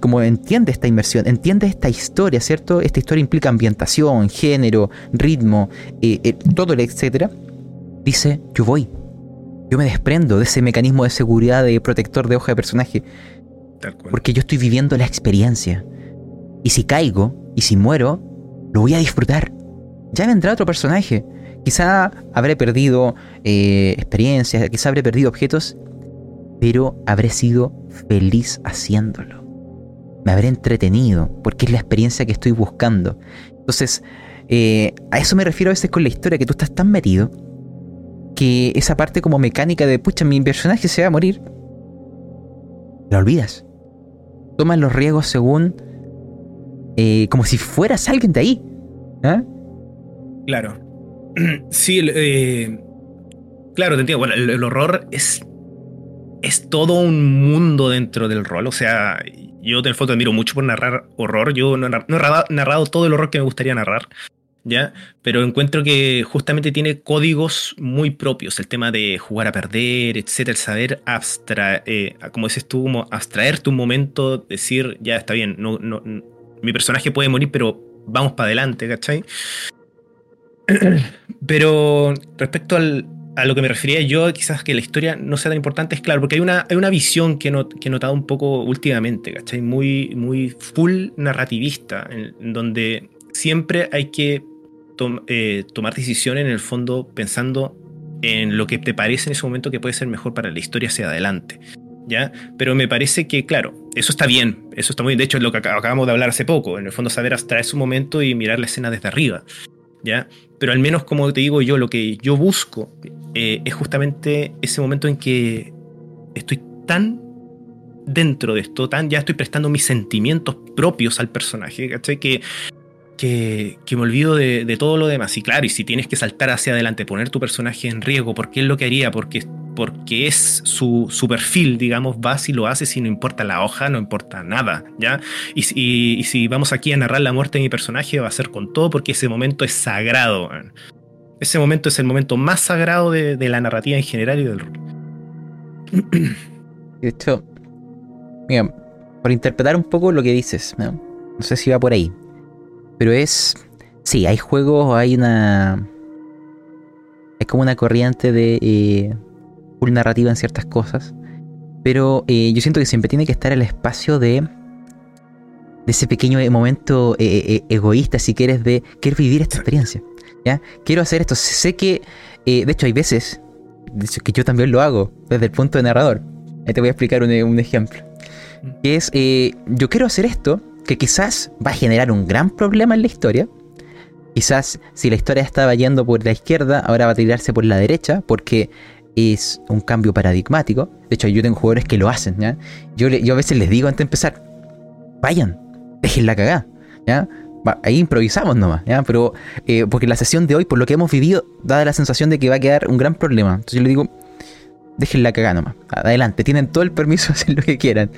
como entiende esta inmersión, entiende esta historia, ¿cierto? Esta historia implica ambientación, género, ritmo, eh, eh, todo el etcétera. Dice, yo voy. Yo me desprendo de ese mecanismo de seguridad de protector de hoja de personaje. Porque yo estoy viviendo la experiencia. Y si caigo, y si muero, lo voy a disfrutar. Ya vendrá otro personaje. Quizá habré perdido eh, experiencias, quizá habré perdido objetos, pero habré sido feliz haciéndolo. Me habré entretenido, porque es la experiencia que estoy buscando. Entonces, eh, a eso me refiero a veces con la historia, que tú estás tan metido que esa parte como mecánica de, pucha, mi personaje se va a morir, la olvidas. Tomas los riesgos según eh, como si fueras alguien de ahí. ¿eh? Claro. Sí, eh, claro, te entiendo. Bueno, el, horror es, es todo un mundo dentro del rol. O sea, yo en el fondo admiro mucho por narrar horror. Yo no, he narrado, todo el horror que me gustaría narrar. ¿Ya? Pero encuentro que justamente tiene códigos muy propios, el tema de jugar a perder, etcétera, el saber abstraer, como dices tú, como abstraerte un momento, decir, ya está bien, no, mi personaje puede morir, pero vamos para adelante, ¿cachai? Pero respecto a lo que me refería yo, quizás que la historia no sea tan importante, es claro, porque hay una, hay una visión que, he notado un poco últimamente, ¿cachai? Muy, muy full narrativista, en, donde siempre hay que eh, tomar decisiones en el fondo pensando en lo que te parece en ese momento que puede ser mejor para la historia hacia adelante. ¿ya? Pero me parece que, claro, eso está bien, eso está muy bien. De hecho, es lo que acabamos de hablar hace poco, en el fondo saber hasta ese momento y mirar la escena desde arriba, ¿ya? Pero al menos, como te digo yo, lo que yo busco eh, es justamente ese momento en que estoy tan dentro de esto, tan, ya estoy prestando mis sentimientos propios al personaje, ¿cachai? Que, que, me olvido de, todo lo demás. Y claro, y si tienes que saltar hacia adelante, poner tu personaje en riesgo, porque es lo que haría, porque, porque es su, perfil, digamos, vas y lo haces y no importa la hoja, no importa nada, ¿ya? Y, si vamos aquí a narrar la muerte de mi personaje, va a ser con todo porque ese momento es sagrado. Ese momento es el momento más sagrado de, la narrativa en general y del. De hecho, Mira, por interpretar un poco lo que dices, ¿no? no sé si va por ahí. Pero es. Sí, hay juegos, hay una. Es como una corriente de. Eh, narrativa en ciertas cosas. Pero eh, yo siento que siempre tiene que estar el espacio de. De ese pequeño momento eh, eh, egoísta, si quieres, de quiero vivir esta experiencia. ¿ya? Quiero hacer esto. Sé que. de hecho, hay veces. Que yo también lo hago desde el punto de narrador. Ahí te voy a explicar un ejemplo que es, eh, yo quiero hacer esto, que quizás va a generar un gran problema en la historia. Quizás si la historia estaba yendo por la izquierda, ahora va a tirarse por la derecha, porque es un cambio paradigmático. De hecho, yo tengo jugadores que lo hacen. Yo, yo a veces les digo antes de empezar, vayan, dejen la cagada, ahí improvisamos nomás. Pero, eh, porque la sesión de hoy, por lo que hemos vivido, da la sensación de que va a quedar un gran problema. Entonces yo le digo, dejen la cagada nomás, adelante, tienen todo el permiso de hacer lo que quieran.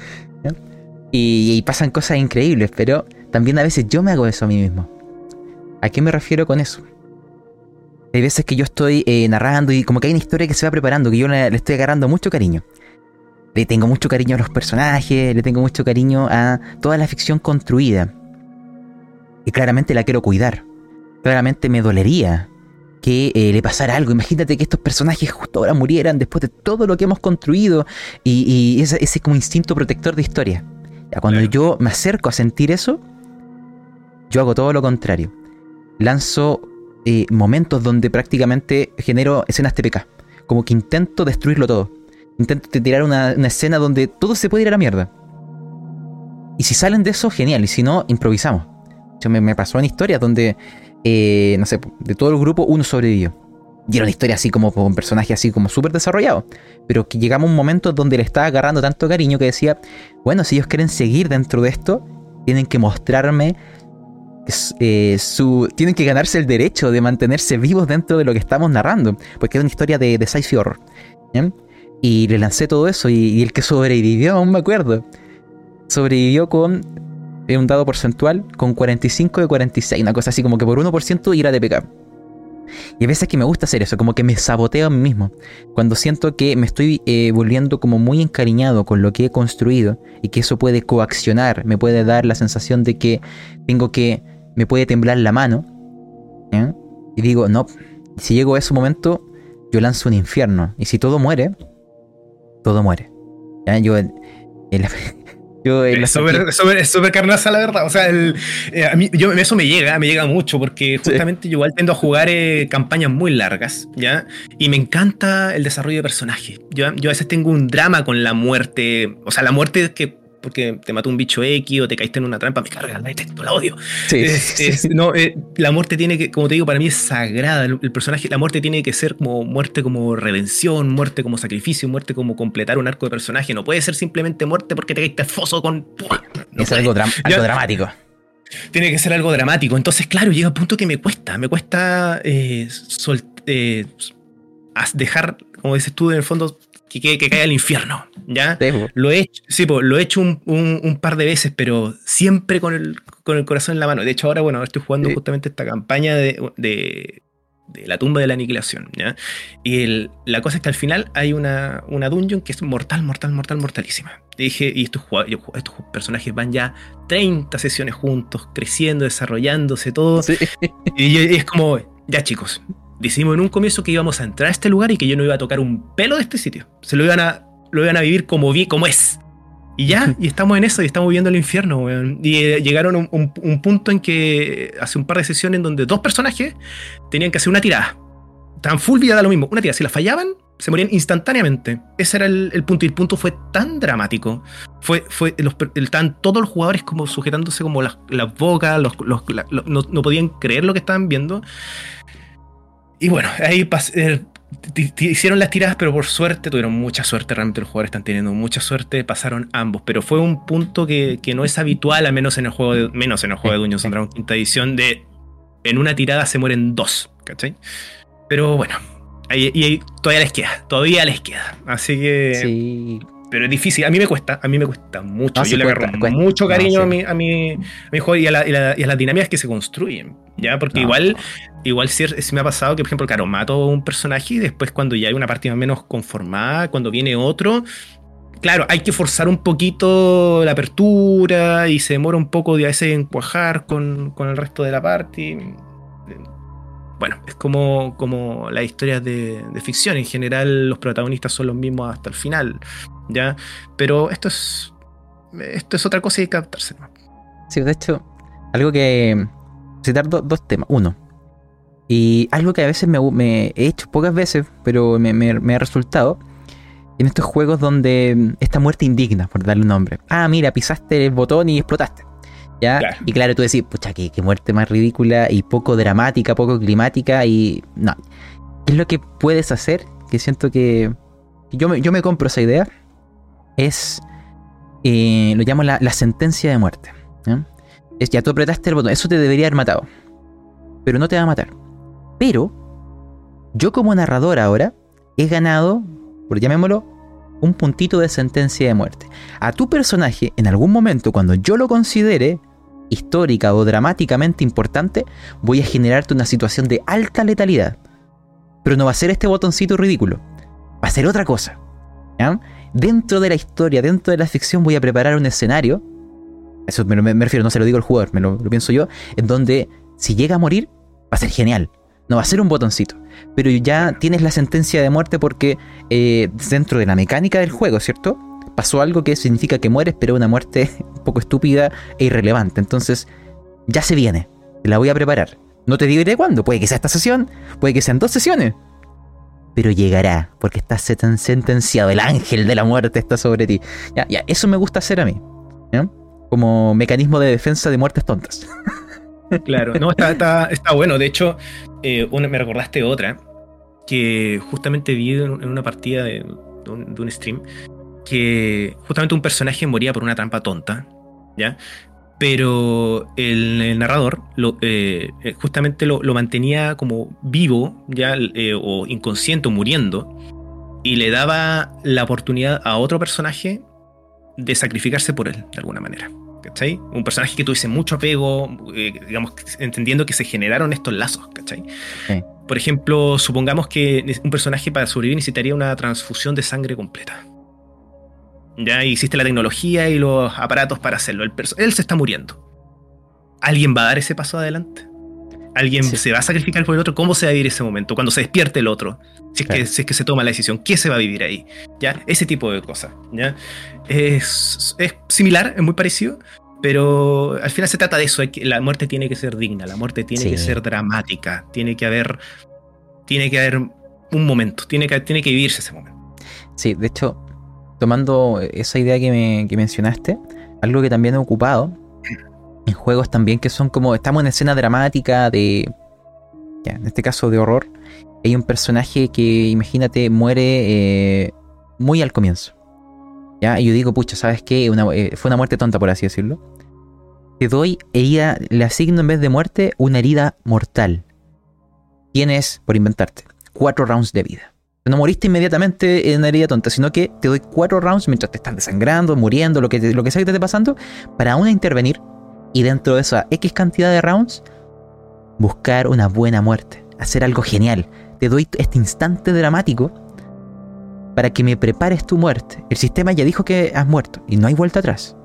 Y, pasan cosas increíbles, pero también a veces yo me hago eso a mí mismo. ¿A qué me refiero con eso? Hay veces que yo estoy eh, narrando y como que hay una historia que se va preparando, que yo le, estoy agarrando mucho cariño. Le tengo mucho cariño a los personajes, le tengo mucho cariño a toda la ficción construida. Y claramente la quiero cuidar. Claramente me dolería que eh, le pasara algo. Imagínate que estos personajes justo ahora murieran después de todo lo que hemos construido y, ese, ese, como instinto protector de historia. Cuando yo me acerco a sentir eso, yo hago todo lo contrario. Lanzo eh, momentos donde prácticamente genero escenas TPK. Como que intento destruirlo todo. Intento tirar una, escena donde todo se puede ir a la mierda. Y si salen de eso, genial. Y si no, improvisamos. Yo me, me pasó en historias donde, eh, no sé, de todo el grupo, uno sobrevivió. Y era una historia así como con personaje así como súper desarrollado. Pero que llegamos a un momento donde le estaba agarrando tanto cariño que decía, bueno, si ellos quieren seguir dentro de esto, tienen que mostrarme eh, su... Tienen que ganarse el derecho de mantenerse vivos dentro de lo que estamos narrando. Porque es una historia de, de sci-fi horror. Y le lancé todo eso y, el que sobrevivió, aún me acuerdo. Sobrevivió con un dado porcentual con 45 de 46. Una cosa así como que por 1% ir a DPK. Y a veces que me gusta hacer eso, como que me saboteo a mí mismo. Cuando siento que me estoy eh, volviendo como muy encariñado con lo que he construido y que eso puede coaccionar, me puede dar la sensación de que tengo que, me puede temblar la mano. Y digo, no, si llego a ese momento, yo lanzo un infierno. Y si todo muere, todo muere. Yo, es súper carnaza, la verdad. O sea, eh, a mí, yo, eso me llega, me llega mucho, porque justamente yo igual tendo a jugar eh, campañas muy largas, ¿ya? Y me encanta el desarrollo de personajes. Yo, yo a veces tengo un drama con la muerte. O sea, la muerte que porque te mató un bicho X o te caíste en una trampa, me carga, la detesto, la odio. no, eh, la muerte tiene que, como te digo, para mí es sagrada. El, personaje, la muerte tiene que ser como muerte como redención, muerte como sacrificio, muerte como completar un arco de personaje. No puede ser simplemente muerte porque te caíste foso con. es algo, dramático. Tiene que ser algo dramático. Entonces, claro, llega un punto que me cuesta. Me cuesta eh, eh, dejar, como dices tú, en el fondo, que, que, que caiga al infierno. ¿Ya? lo he hecho, sí, lo he hecho un, par de veces, pero siempre con el, con el corazón en la mano. De hecho, ahora, bueno, estoy jugando justamente esta campaña de, de, la tumba de la aniquilación. ¿ya? Y la cosa es que al final hay una, una dungeon que es mortal, mortal, mortal, mortalísima. dije, y estos, estos personajes van ya 30 sesiones juntos, creciendo, desarrollándose todo. Y, y es como, ya chicos, Decimos en un comienzo que íbamos a entrar a este lugar y que yo no iba a tocar un pelo de este sitio. Se lo iban a, lo iban a vivir como vi, como es. Y ya, y estamos en eso, y estamos viendo el infierno, weón. Y eh, llegaron a un, punto en que hace un par de sesiones en donde dos personajes tenían que hacer una tirada. Estaban full vida, lo mismo. Una tirada, si la fallaban, se morían instantáneamente. Ese era el, punto, y el punto fue tan dramático. Fue, fue, los, estaban todos los jugadores como sujetándose como las, bocas, los, no, no podían creer lo que estaban viendo. Y bueno, ahí eh, hicieron las tiradas, pero por suerte tuvieron mucha suerte. Realmente los jugadores están teniendo mucha suerte. Pasaron ambos, pero fue un punto que, no es habitual, al menos en el juego de, menos en el juego de Dungeons and Dragons quinta edición, de en una tirada se mueren dos, ¿cachai? Pero bueno, y todavía les queda, todavía les queda. Así que. Sí. Pero es difícil, a mí me cuesta, a mí me cuesta mucho. Yo le agarro mucho cariño a, mi, a, mi, juego y a, las dinámicas que se construyen. ¿ya? Porque igual, igual si, me ha pasado que, por ejemplo, claro, mato a un personaje y después cuando ya hay una partida menos conformada, cuando viene otro, claro, hay que forzar un poquito la apertura y se demora un poco de a veces en cuajar con, con el resto de la party bueno, es como, como las historias de, ficción. En general, los protagonistas son los mismos hasta el final. ¿Ya? Pero esto es. Esto es otra cosa y hay que adaptarse. Sí, de hecho, algo que. Citar dos temas. Uno. Y algo que a veces me, he hecho pocas veces, pero me, me, ha resultado. En estos juegos donde esta muerte indigna, por darle un nombre. Ah, mira, pisaste el botón y explotaste. Y claro, tú decís, pucha, qué, muerte más ridícula y poco dramática, poco climática y... No. ¿Qué es lo que puedes hacer? Que siento que... Yo me, yo me compro esa idea. Es... Eh, lo llamo la, sentencia de muerte. Es ya tú apretaste el botón. Eso te debería haber matado. Pero no te va a matar. Pero... Yo como narrador ahora he ganado, por llamémoslo, un puntito de sentencia de muerte. A tu personaje, en algún momento, cuando yo lo considere histórica o dramáticamente importante, voy a generarte una situación de alta letalidad. Pero no va a ser este botoncito ridículo. Va a ser otra cosa. Dentro de la historia, dentro de la ficción, voy a preparar un escenario. Eso me, refiero, no se lo digo al jugador, me lo pienso yo. En donde, si llega a morir, va a ser genial. No va a ser un botoncito. Pero ya tienes la sentencia de muerte porque eh, dentro de la mecánica del juego, ¿cierto? Pasó algo que significa que mueres, pero una muerte un poco estúpida e irrelevante. Entonces, ya se viene. La voy a preparar. No te diré cuándo. Puede que sea esta sesión, puede que sean dos sesiones. Pero llegará, porque está sentenciado. El ángel de la muerte está sobre ti. Ya, ya, eso me gusta hacer a mí. Como mecanismo de defensa de muertes tontas. Claro, no, está, bueno. De hecho, eh, me recordaste otra que justamente vi en una partida de, un, stream que justamente un personaje moría por una trampa tonta, ¿ya? Pero el, narrador lo, eh, eh, justamente lo, mantenía como vivo, ¿ya? o inconsciente, o muriendo, y le daba la oportunidad a otro personaje de sacrificarse por él, de alguna manera. ¿cachai? Un personaje que tuviese mucho apego, eh, digamos, entendiendo que se generaron estos lazos, ¿cachai? Por ejemplo, supongamos que un personaje para sobrevivir necesitaría una transfusión de sangre completa. Ya existe la tecnología y los aparatos para hacerlo. él se está muriendo. ¿Alguien va a dar ese paso adelante? ¿Alguien se va a sacrificar por el otro? ¿Cómo se va a vivir ese momento? Cuando se despierte el otro. Si es, que, si es que se toma la decisión, ¿qué se va a vivir ahí? ¿Ya? Ese tipo de cosas. ¿ya? Es, es similar, es muy parecido, pero al final se trata de eso, la muerte tiene que ser digna, la muerte tiene que ser dramática, tiene que haber tiene que haber un momento, tiene que, tiene que vivirse ese momento. Sí, de hecho, tomando esa idea que, me, mencionaste, algo que también he ocupado en juegos también que son como, estamos en escena dramática de, ya, en este caso de horror, hay un personaje que, imagínate, muere eh, muy al comienzo. ¿Ya? Y yo digo, pucha, ¿sabes qué? Eh, fue una muerte tonta, por así decirlo. Te doy herida, le asigno en vez de muerte una herida mortal. Tienes, por inventarte, cuatro rounds de vida. No moriste inmediatamente en una herida tonta, sino que te doy cuatro rounds mientras te estás desangrando, muriendo, lo que, lo que sea que te esté pasando, para una intervenir y dentro de esa X cantidad de rounds, buscar una buena muerte, hacer algo genial. Te doy este instante dramático para que me prepares tu muerte. El sistema ya dijo que has muerto y no hay vuelta atrás.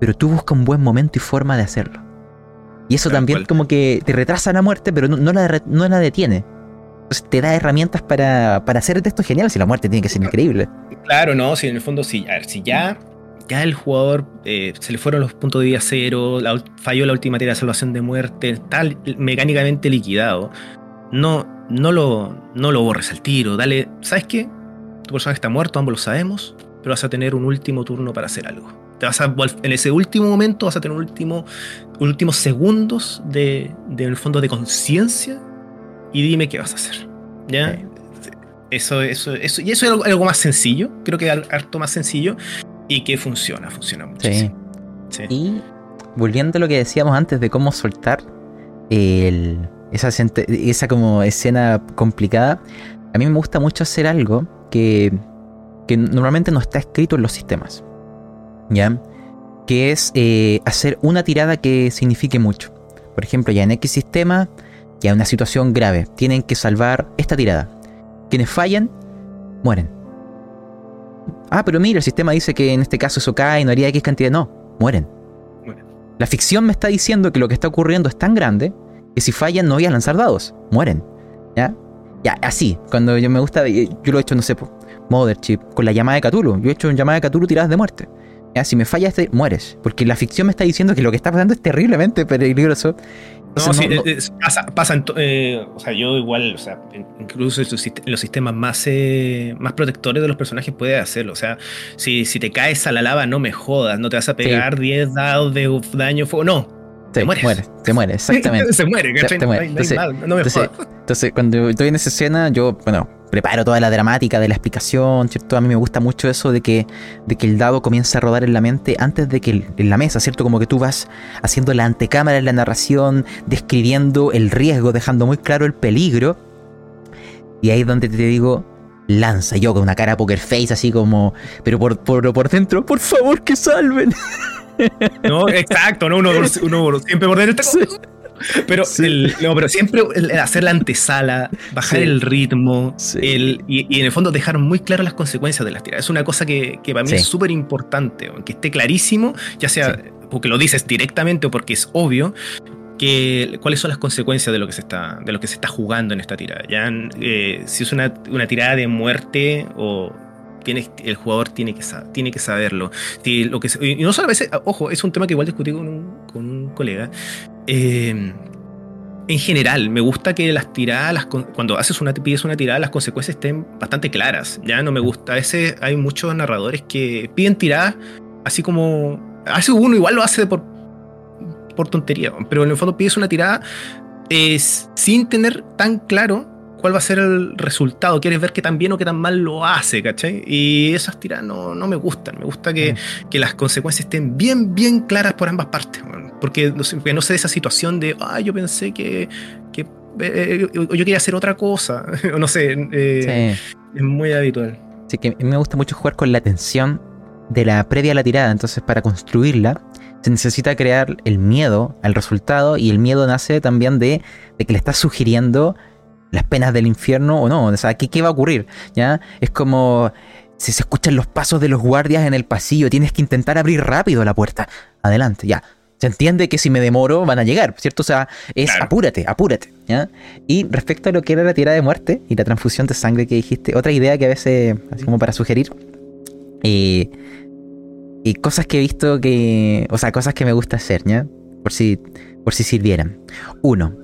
Pero tú buscas un buen momento y forma de hacerlo. Y eso también como que te retrasa la muerte, pero no, la, no la detiene. Te da herramientas para, para hacer esto genial si la muerte tiene que ser increíble. Claro, no, si en el fondo sí. A ver, si ya, ya el jugador eh, se le fueron los puntos de vida cero, falló la última tira de salvación de muerte, está mecánicamente liquidado. No, no, lo, no lo borres al tiro. Dale, ¿sabes qué? tu personaje está muerto, ambos lo sabemos, pero vas a tener un último turno para hacer algo. Vas a, en ese último momento vas a tener un último, últimos segundos de, de, en el fondo, de conciencia y dime qué vas a hacer. ¿ya? Eso, eso, eso, y eso es algo, más sencillo, creo que es harto más sencillo y que funciona, funciona mucho. Sí. Y volviendo a lo que decíamos antes de cómo soltar el, esa, esa como escena complicada, a mí me gusta mucho hacer algo que, que normalmente no está escrito en los sistemas. ¿Ya? Que es eh, hacer una tirada que signifique mucho. Por ejemplo, ya en X sistema, ya una situación grave, tienen que salvar esta tirada. Quienes fallan, mueren. Ah, pero mira, el sistema dice que en este caso eso cae y no haría X cantidad. No, mueren. La ficción me está diciendo que lo que está ocurriendo es tan grande que si fallan no voy a lanzar dados. Mueren. ¿Ya? Ya, así. Cuando yo me gusta, yo lo he hecho, no sé, Mothership, con la llamada de Cthulhu. Yo he hecho una llamada de Cthulhu tiradas de muerte. ¿Ya? Si me falla este, mueres. Porque la ficción me está diciendo que lo que está pasando es terriblemente peligroso no, sí, pasa, en eh, o sea, yo igual, o sea, incluso en los sistemas más, eh, más protectores de los personajes puede hacerlo. O sea, si, si te caes a la lava, no me jodas, no te vas a pegar 10 dados de daño fuego, no. Te mueres. te mueres, exactamente. se muere, ¿cachai? Te, muere. entonces, no me entonces, entonces, cuando estoy en esa escena, yo, bueno, preparo toda la dramática de la explicación, ¿cierto? A mí me gusta mucho eso de que, de que el dado comience a rodar en la mente antes de que en la mesa, ¿cierto? Como que tú vas haciendo la antecámara en la narración, describiendo el riesgo, dejando muy claro el peligro. Y ahí es donde te digo, lanza yo con una cara poker face así como, pero por, por, por dentro, por favor que salven. No, exacto, no, uno, uno siempre por dentro. Pero, pero siempre hacer la antesala, bajar el ritmo el, y, en el fondo dejar muy claras las consecuencias de las tiradas. Es una cosa que, para mí es súper importante, que esté clarísimo, ya sea porque lo dices directamente o porque es obvio, que, cuáles son las consecuencias de lo que se está, de lo que se está jugando en esta tirada. Ya, eh, si es una, una tirada de muerte o el jugador tiene que, tiene que saberlo. y no solo a veces, ojo, es un tema que igual discutí con un, colega. Eh, en general, me gusta que las tiradas, cuando haces una, pides una tirada, las consecuencias estén bastante claras. Ya no me gusta. A veces hay muchos narradores que piden tiradas así como. A veces uno igual lo hace por, por tontería, pero en el fondo pides una tirada es, sin tener tan claro cuál va a ser el resultado, quieres ver qué tan bien o qué tan mal lo hace, ¿cachai? Y esas tiras no, me gustan, me gusta que, mm. que, las consecuencias estén bien, bien claras por ambas partes, porque no, sé, no sé de esa situación de, ah, yo pensé que, que eh, yo quería hacer otra cosa, o no sé, eh, es muy habitual. Sí, que me gusta mucho jugar con la tensión de la previa a la tirada, entonces para construirla se necesita crear el miedo al resultado y el miedo nace también de, de que le estás sugiriendo las penas del infierno o no. O sea, ¿qué, qué va a ocurrir? ¿Ya? Es como si se escuchan los pasos de los guardias en el pasillo, tienes que intentar abrir rápido la puerta. Adelante, ya. Se entiende que si me demoro van a llegar, ¿cierto? O sea, es apúrate, apúrate. ¿ya? Y respecto a lo que era la tirada de muerte y la transfusión de sangre que dijiste, otra idea que a veces, así como para sugerir, y eh, cosas que he visto que, o sea, cosas que me gusta hacer, ¿ya? Por si, por si sirvieran. Uno,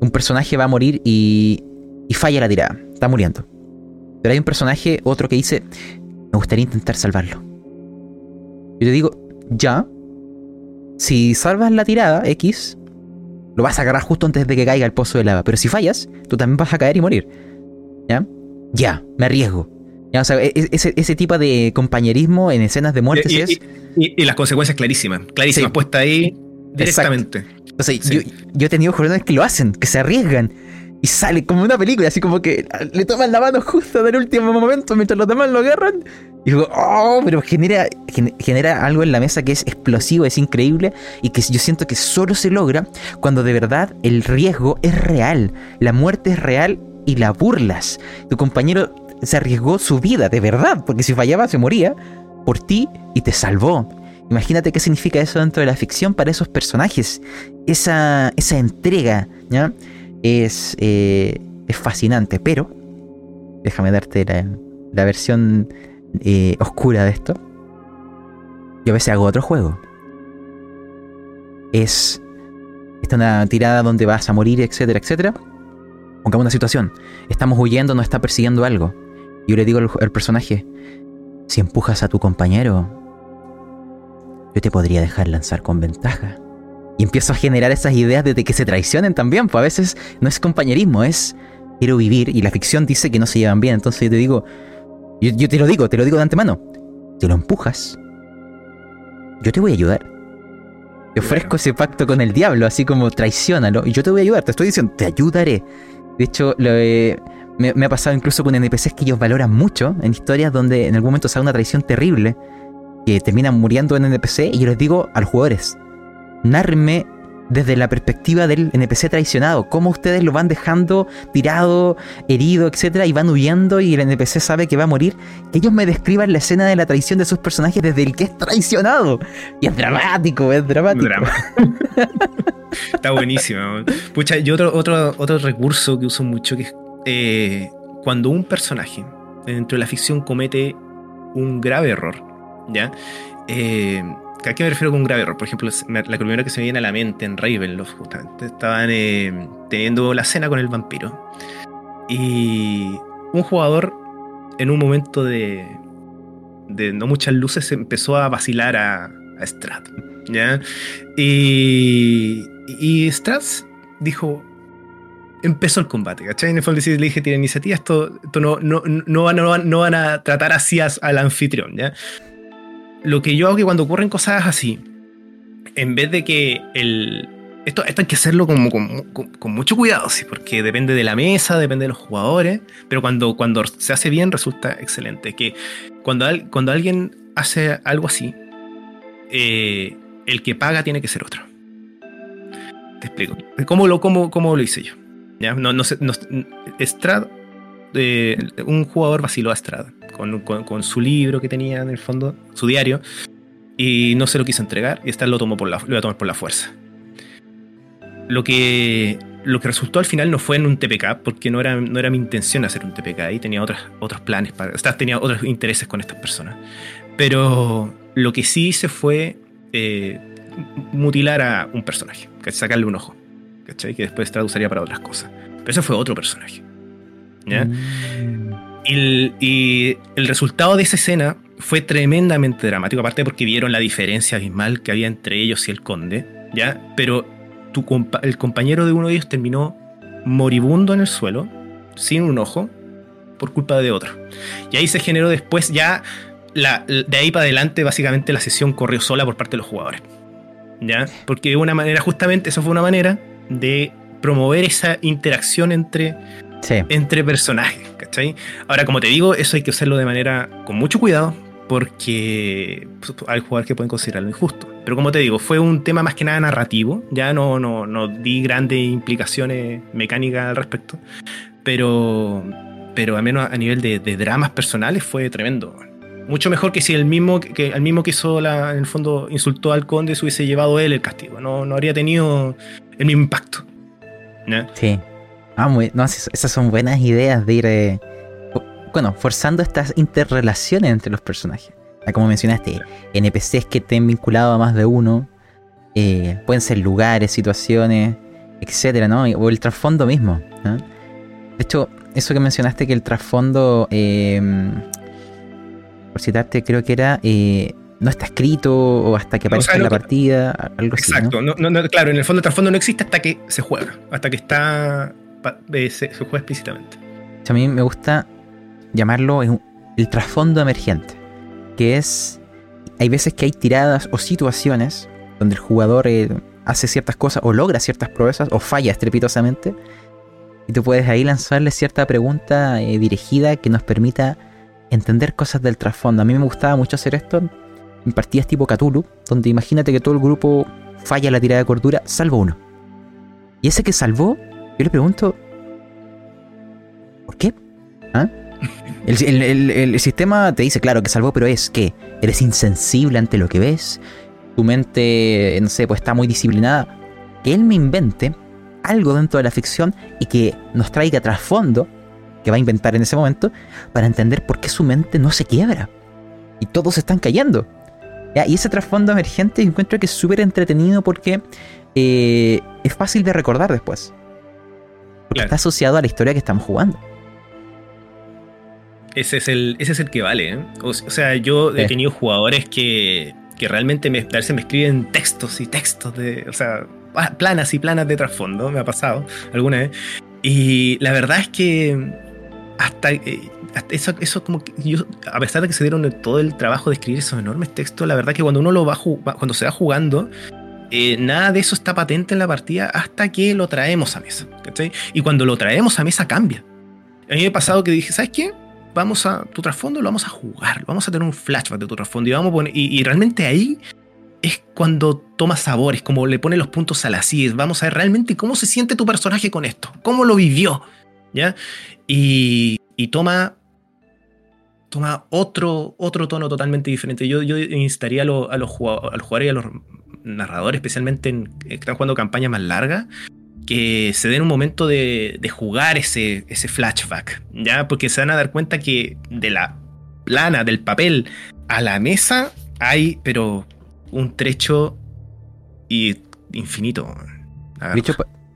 un personaje va a morir y y falla la tirada. Está muriendo. Pero hay un personaje, otro que dice, me gustaría intentar salvarlo. Yo te digo, ya. Si salvas la tirada X, lo vas a agarrar justo antes de que caiga el pozo de lava. Pero si fallas, tú también vas a caer y morir. ¿Ya? Ya, me arriesgo. ¿Ya? O sea, e, e, ese, tipo de compañerismo en escenas de muerte y, es... y, las consecuencias clarísimas. Clarísimas, puesta ahí directamente. O sea, yo, yo, he tenido jugadores que lo hacen, que se arriesgan y sale como una película, así como que le toman la mano justo en el último momento mientras los demás lo agarran. Y digo, oh, pero genera, genera algo en la mesa que es explosivo, es increíble y que yo siento que solo se logra cuando de verdad el riesgo es real, la muerte es real y la burlas. Tu compañero se arriesgó su vida, de verdad, porque si fallaba se moría por ti y te salvó. Imagínate qué significa eso dentro de la ficción para esos personajes. Esa, esa entrega, ¿ya? Es, eh, es fascinante, pero déjame darte la, versión eh, oscura de esto. Yo a veces hago otro juego. Es esta una tirada donde vas a morir, etcétera, etcétera. Pongamos una situación. Estamos huyendo, nos está persiguiendo algo. Yo le digo al personaje, si empujas a tu compañero, yo te podría dejar lanzar con ventaja. Y empiezo a generar esas ideas de que se traicionen también, pues a veces no es compañerismo, es quiero vivir y la ficción dice que no se llevan bien. Entonces yo te digo, yo, yo te lo digo, te lo digo de antemano. Te lo empujas. Yo te voy a ayudar. Te ofrezco ese pacto con el diablo, así como traicionalo, y yo te voy a ayudar. Te estoy diciendo, te ayudaré. De hecho, lo, eh, me, me, ha pasado incluso con NPCs que ellos valoran mucho en historias donde en algún momento se da una traición terrible, que terminan muriendo en NPC, y yo les digo a los jugadores, nárrenme desde la perspectiva del NPC traicionado, cómo ustedes lo van dejando tirado, herido, etcétera, y van huyendo y el NPC sabe que va a morir, que ellos me describan la escena de la traición de sus personajes desde el que es traicionado. Y es dramático, es dramático. Está buenísimo. Pucha, y otro, otro, otro recurso que uso mucho que es eh, cuando un personaje dentro de la ficción comete un grave error, ¿ya? Eh, ¿A qué me refiero con un grave error? Por ejemplo, la primera que se me viene a la mente en Ravenloft, justamente, estaban eh, teniendo la cena con el vampiro. Y un jugador, en un momento de, de no muchas luces, empezó a vacilar a, a Strat. ¿ya? Y, y dijo, empezó el combate, ¿cachai? En el fondo le dije, tiene iniciativa, esto, esto no, no, no, van, no, van, a tratar así al anfitrión, ¿ya? Lo que yo hago que cuando ocurren cosas así, en vez de que el... Esto, esto hay que hacerlo como, con, mucho cuidado, sí, porque depende de la mesa, depende de los jugadores, pero cuando, cuando se hace bien resulta excelente. Que cuando, cuando alguien hace algo así, eh, el que paga tiene que ser otro. Te explico. ¿Cómo lo, cómo, cómo lo hice yo? ¿Ya? No, no, no, Strad, eh, un jugador vaciló a Strad con, su libro que tenía en el fondo, su diario, y no se lo quiso entregar y esta lo tomó por la, lo iba a tomar por la fuerza. Lo que, lo que resultó al final no fue en un TPK, porque no era, no era mi intención hacer un TPK, y tenía otros, otros planes, para, o tenía otros intereses con estas personas. Pero lo que sí hice fue eh, mutilar a un personaje, sacarle un ojo, ¿cachai? que después traduciría para otras cosas. Pero ese fue otro personaje. ¿ya? Mm. Y el, resultado de esa escena fue tremendamente dramático, aparte porque vieron la diferencia abismal que había entre ellos y el conde, ¿ya? Pero tu el compañero de uno de ellos terminó moribundo en el suelo, sin un ojo, por culpa de otro. Y ahí se generó después ya, la, de ahí para adelante, básicamente la sesión corrió sola por parte de los jugadores. ¿Ya? Porque de una manera, justamente, eso fue una manera de promover esa interacción entre entre personajes, Ahora, como te digo, eso hay que hacerlo de manera con mucho cuidado porque pues, hay jugadores que pueden considerarlo injusto. Pero como te digo, fue un tema más que nada narrativo, ya no, no, no di grandes implicaciones mecánicas al respecto, pero, pero al menos a nivel de, dramas personales fue tremendo. Mucho mejor que si el mismo que, el mismo que hizo la, en el fondo insultó al conde se hubiese llevado él el castigo. No, no habría tenido el mismo impacto. Sí. Ah, muy, no, esas son buenas ideas de ir, eh, bueno, forzando estas interrelaciones entre los personajes. Ah, como mencionaste, NPCs que estén vinculados a más de uno, eh, pueden ser lugares, situaciones, etcétera, ¿no? O el trasfondo mismo. De hecho, eso que mencionaste que el trasfondo, em, por citarte, creo que era eh, no está escrito o hasta que aparezca en la partida, algo así. Exacto, ¿no? claro, en el fondo el trasfondo no existe hasta que se juega, hasta que está se, juega explícitamente. A mí me gusta llamarlo el trasfondo emergente, que es, hay veces que hay tiradas o situaciones donde el jugador eh, hace ciertas cosas o logra ciertas proezas o falla estrepitosamente, y tú puedes ahí lanzarle cierta pregunta eh, dirigida que nos permita entender cosas del trasfondo. A mí me gustaba mucho hacer esto en partidas tipo Cthulhu, donde imagínate que todo el grupo falla la tirada de cordura, salvo uno. Y ese que salvó yo le pregunto, ¿por qué? ¿Ah? El, sistema te dice, claro, que salvó, pero es que eres insensible ante lo que ves, tu mente, no sé, pues está muy disciplinada. Que él me invente algo dentro de la ficción y que nos traiga trasfondo, que va a inventar en ese momento, para entender por qué su mente no se quiebra. Y todos están cayendo. Y ese trasfondo emergente encuentro que es súper entretenido porque eh, es fácil de recordar después está asociado a la historia que estamos jugando. Ese es el, ese es el que vale. ¿eh? O, sea, yo he tenido jugadores que, que realmente me, a veces me escriben textos y textos de. O sea, planas y planas de trasfondo, me ha pasado alguna vez. Y la verdad es que hasta, eh, eso, eso como que yo, a pesar de que se dieron todo el trabajo de escribir esos enormes textos, la verdad que cuando uno lo va, cuando se va jugando, eh, nada de eso está patente en la partida hasta que lo traemos a mesa. Y cuando lo traemos a mesa cambia. A mí me ha pasado que dije, ¿sabes qué? Vamos a tu trasfondo, lo vamos a jugar, vamos a tener un flashback de tu trasfondo y vamos y realmente ahí es cuando toma sabores, como le pone los puntos a las IES. Vamos a ver realmente cómo se siente tu personaje con esto, cómo lo vivió, ¿ya? Y, toma, toma otro, otro tono totalmente diferente. Yo, yo instaría a, los, a los jugadores y a los narradores, especialmente en, que están jugando campañas más largas, que se den un momento de, de, jugar ese, ese flashback, ¿ya? Porque se van a dar cuenta que de la plana, del papel a la mesa, hay, pero un trecho y infinito.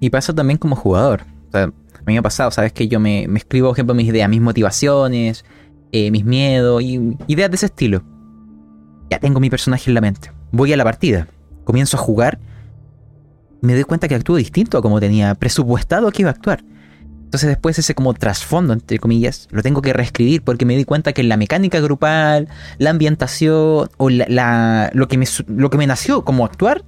y pasa también como jugador. O sea, a mí me ha pasado, ¿sabes? Que yo me, escribo, por ejemplo, mis ideas, mis motivaciones, eh, mis miedos y ideas de ese estilo. Ya tengo mi personaje en la mente. Voy a la partida, comienzo a jugar, me doy cuenta que actúo distinto a como tenía presupuestado que iba a actuar. Entonces después ese como trasfondo, entre comillas, lo tengo que reescribir porque me di cuenta que la mecánica grupal, la ambientación o la, lo, que me, lo que me nació como actuar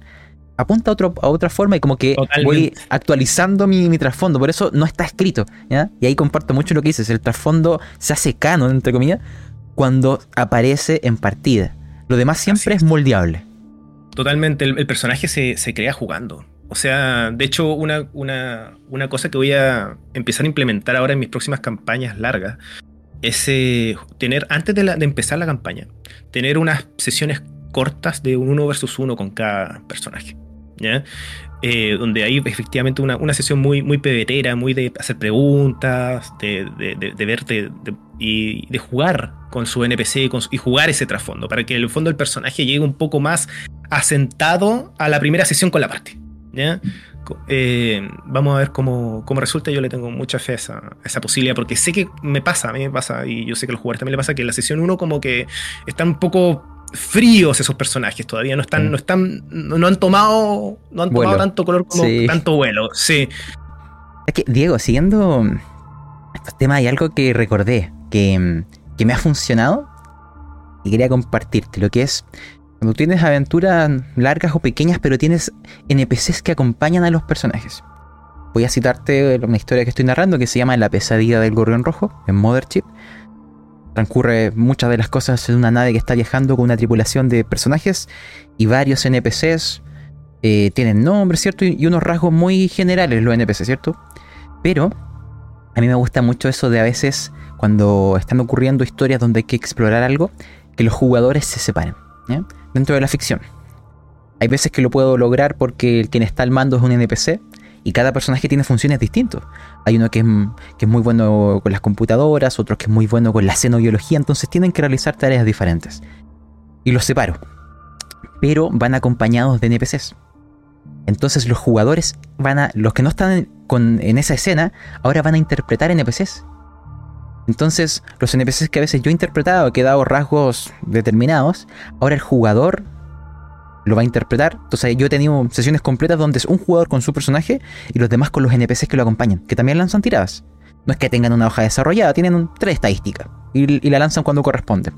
apunta a, otro, a otra forma y como que voy actualizando mi, mi, trasfondo. Por eso no está escrito. ¿ya? Y ahí comparto mucho lo que dices. El trasfondo se hace canon, entre comillas, cuando aparece en partida. Lo demás siempre es. moldeable. Totalmente. El, personaje se, se crea jugando. O sea, de hecho, una, cosa que voy a empezar a implementar ahora en mis próximas campañas largas es eh, tener, antes de, empezar la campaña, tener unas sesiones cortas de uno versus uno con cada personaje. ¿ya? Eh, donde hay efectivamente una, sesión muy, muy pebetera, muy de hacer preguntas, de, de, verte y de jugar con su NPC y jugar ese trasfondo, para que en el fondo el personaje llegue un poco más asentado a la primera sesión con la parte. ¿ya? Eh, vamos a ver cómo, resulta. Yo le tengo mucha fe a esa, posibilidad, porque sé que me pasa, a mí me pasa, y yo sé que a los jugadores también le pasa, que en la sesión 1 como que están un poco fríos esos personajes todavía, no están, no están, no, han tomado, no han tomado tanto color como tanto vuelo, sí. Es que, Diego, siguiendo estos temas, hay algo que recordé que, que me ha funcionado y quería compartirte, lo que es cuando tienes aventuras largas o pequeñas, pero tienes NPCs que acompañan a los personajes. Voy a citarte una historia que estoy narrando que se llama La pesadilla del gorrión rojo, en Mothership. Transcurre muchas de las cosas en una nave que está viajando con una tripulación de personajes y varios NPCs. Eh, tienen nombres, ¿cierto? Y, unos rasgos muy generales los NPCs, ¿cierto? Pero a mí me gusta mucho eso de a veces, cuando están ocurriendo historias donde hay que explorar algo, que los jugadores se separen. Dentro de la ficción. Hay veces que lo puedo lograr porque quien está al mando es un NPC y cada personaje tiene funciones distintas. Hay uno que es, muy bueno con las computadoras, otro que es muy bueno con la xenobiología, entonces tienen que realizar tareas diferentes. Y los separo. Pero van acompañados de NPCs. Entonces los jugadores van a. Los que no están en esa escena, ahora van a interpretar NPCs. Entonces, los NPCs que a veces yo he interpretado, que he dado rasgos determinados, ahora el jugador lo va a interpretar. Entonces, yo he tenido sesiones completas donde es un jugador con su personaje y los demás con los NPCs que lo acompañan, que también lanzan tiradas. No es que tengan una hoja desarrollada, tienen tres estadísticas y, la lanzan cuando corresponde.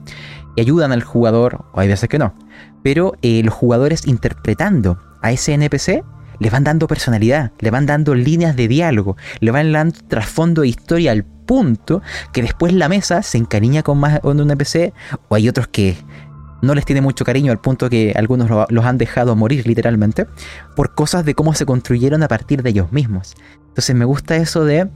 Y ayudan al jugador, o hay veces que no. Pero eh, los jugadores interpretando a ese NPC le van dando personalidad, le van dando líneas de diálogo, le van dando trasfondo de historia al punto que después la mesa se encariña con más con un NPC o hay otros que no les tiene mucho cariño al punto que algunos los han dejado morir literalmente por cosas de cómo se construyeron a partir de ellos mismos. Entonces me gusta eso de...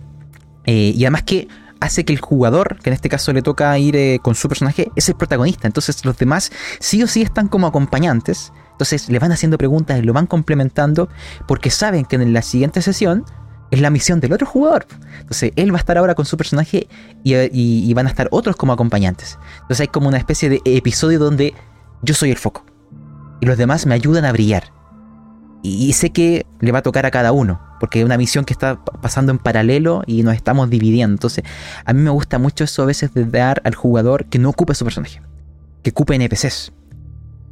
Eh, y además que hace que el jugador, que en este caso le toca ir eh, con su personaje, es el protagonista. Entonces los demás sí o sí están como acompañantes. Entonces le van haciendo preguntas, lo van complementando, porque saben que en la siguiente sesión es la misión del otro jugador. Entonces, él va a estar ahora con su personaje y, van a estar otros como acompañantes. Entonces, hay como una especie de episodio donde yo soy el foco y los demás me ayudan a brillar. Y, sé que le va a tocar a cada uno, porque es una misión que está pasando en paralelo y nos estamos dividiendo. Entonces, a mí me gusta mucho eso a veces de dar al jugador que no ocupe su personaje, que ocupe NPCs.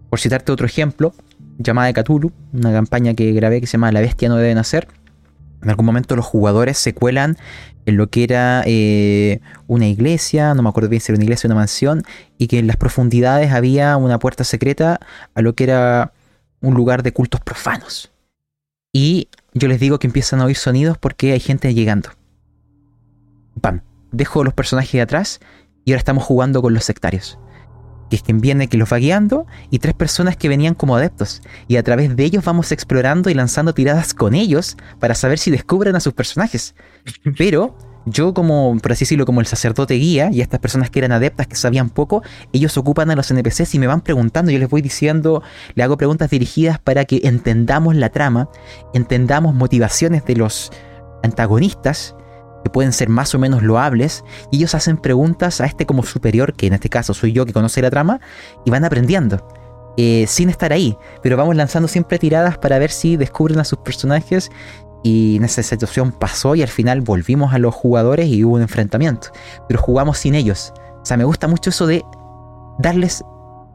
Por citarte otro ejemplo, llamada de Cthulhu, una campaña que grabé que se llama La bestia no debe nacer En algún momento los jugadores se cuelan en lo que era eh, una iglesia, no me acuerdo bien si era una iglesia o una mansión, y que en las profundidades había una puerta secreta a lo que era un lugar de cultos profanos. Y yo les digo que empiezan a oír sonidos porque hay gente llegando. Pam, dejo los personajes de atrás y ahora estamos jugando con los sectarios que es quien viene que los va guiando, y tres personas que venían como adeptos. Y a través de ellos vamos explorando y lanzando tiradas con ellos para saber si descubren a sus personajes. Pero yo como, por así decirlo, como el sacerdote guía, y estas personas que eran adeptas, que sabían poco, ellos ocupan a los NPCs y me van preguntando, yo les voy diciendo, le hago preguntas dirigidas para que entendamos la trama, entendamos motivaciones de los antagonistas, que pueden ser más o menos loables, y ellos hacen preguntas a este como superior, que en este caso soy yo que conoce la trama, y van aprendiendo. Eh, sin estar ahí, pero vamos lanzando siempre tiradas para ver si descubren a sus personajes y en esa situación pasó y al final volvimos a los jugadores y hubo un enfrentamiento, pero jugamos sin ellos. O sea, me gusta mucho eso de darles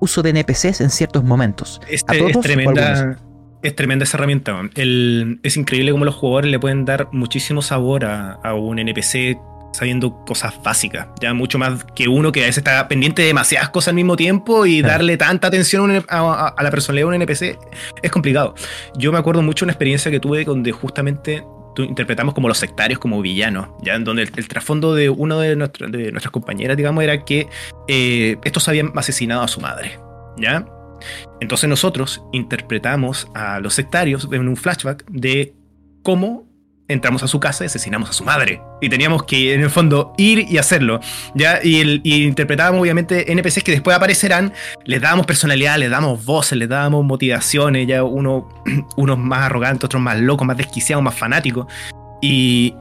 uso de NPCs en ciertos momentos. Este, es tremenda, es tremenda esa herramienta. es increíble cómo los jugadores le pueden dar muchísimo sabor a, un NPC sabiendo cosas básicas. Ya mucho más que uno que a veces está pendiente de demasiadas cosas al mismo tiempo y darle tanta atención a, la personalidad de un NPC es complicado. Yo me acuerdo mucho de una experiencia que tuve donde justamente interpretamos como los sectarios como villanos, ya en donde el, trasfondo de uno de, de, nuestras compañeras, digamos, era que eh, estos habían asesinado a su madre, ¿ya? Entonces nosotros interpretamos a los sectarios en un flashback de cómo entramos a su casa y asesinamos a su madre. Y teníamos que, en el fondo, ir y hacerlo. ¿ya? Y, interpretábamos, obviamente, NPCs que después aparecerán. Les dábamos personalidad, les damos voces, les dábamos motivaciones. Ya uno, unos más arrogantes, otros más locos, más desquiciados, más fanáticos. Y,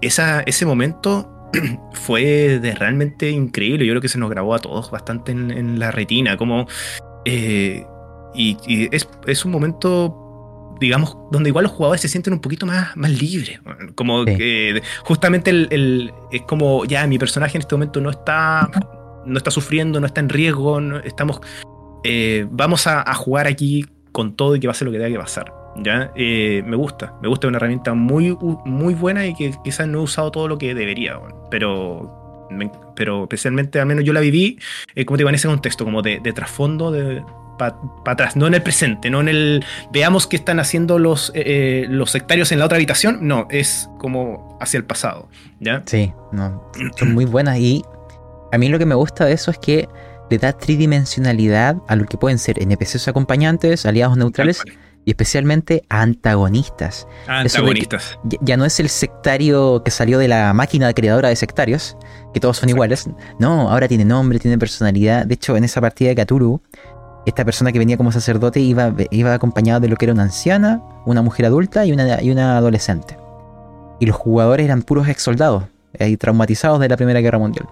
ese momento fue de realmente increíble. Yo creo que se nos grabó a todos bastante en, en la retina. Como eh, y, es, un momento, digamos, donde igual los jugadores se sienten un poquito más, más libres. Como que justamente el, es como, ya, mi personaje en este momento no está, no está sufriendo, no está en riesgo, estamos, eh, vamos a, jugar aquí con todo y que pase lo que tenga que pasar. ¿ya? Eh, me gusta, me gusta, una herramienta muy, muy buena y que quizás no he usado todo lo que debería, pero pero especialmente, al menos yo la viví, eh, como te digo, en ese contexto, como de, trasfondo, de, para atrás, no en el presente, no en el veamos qué están haciendo los, eh, eh, los sectarios en la otra habitación, no, es como hacia el pasado, ¿ya? Sí, no, son muy buenas y a mí lo que me gusta de eso es que le da tridimensionalidad a lo que pueden ser NPCs acompañantes, aliados neutrales y especialmente a antagonistas. Antagonistas. Ya, no es el sectario que salió de la máquina creadora de sectarios, que todos son iguales. No, ahora tiene nombre, tiene personalidad. De hecho, en esa partida de Cthulhu, esta persona que venía como sacerdote iba, iba acompañada de lo que era una anciana, una mujer adulta y una, y una adolescente. Y los jugadores eran puros ex soldados, eh, traumatizados de la Primera Guerra Mundial.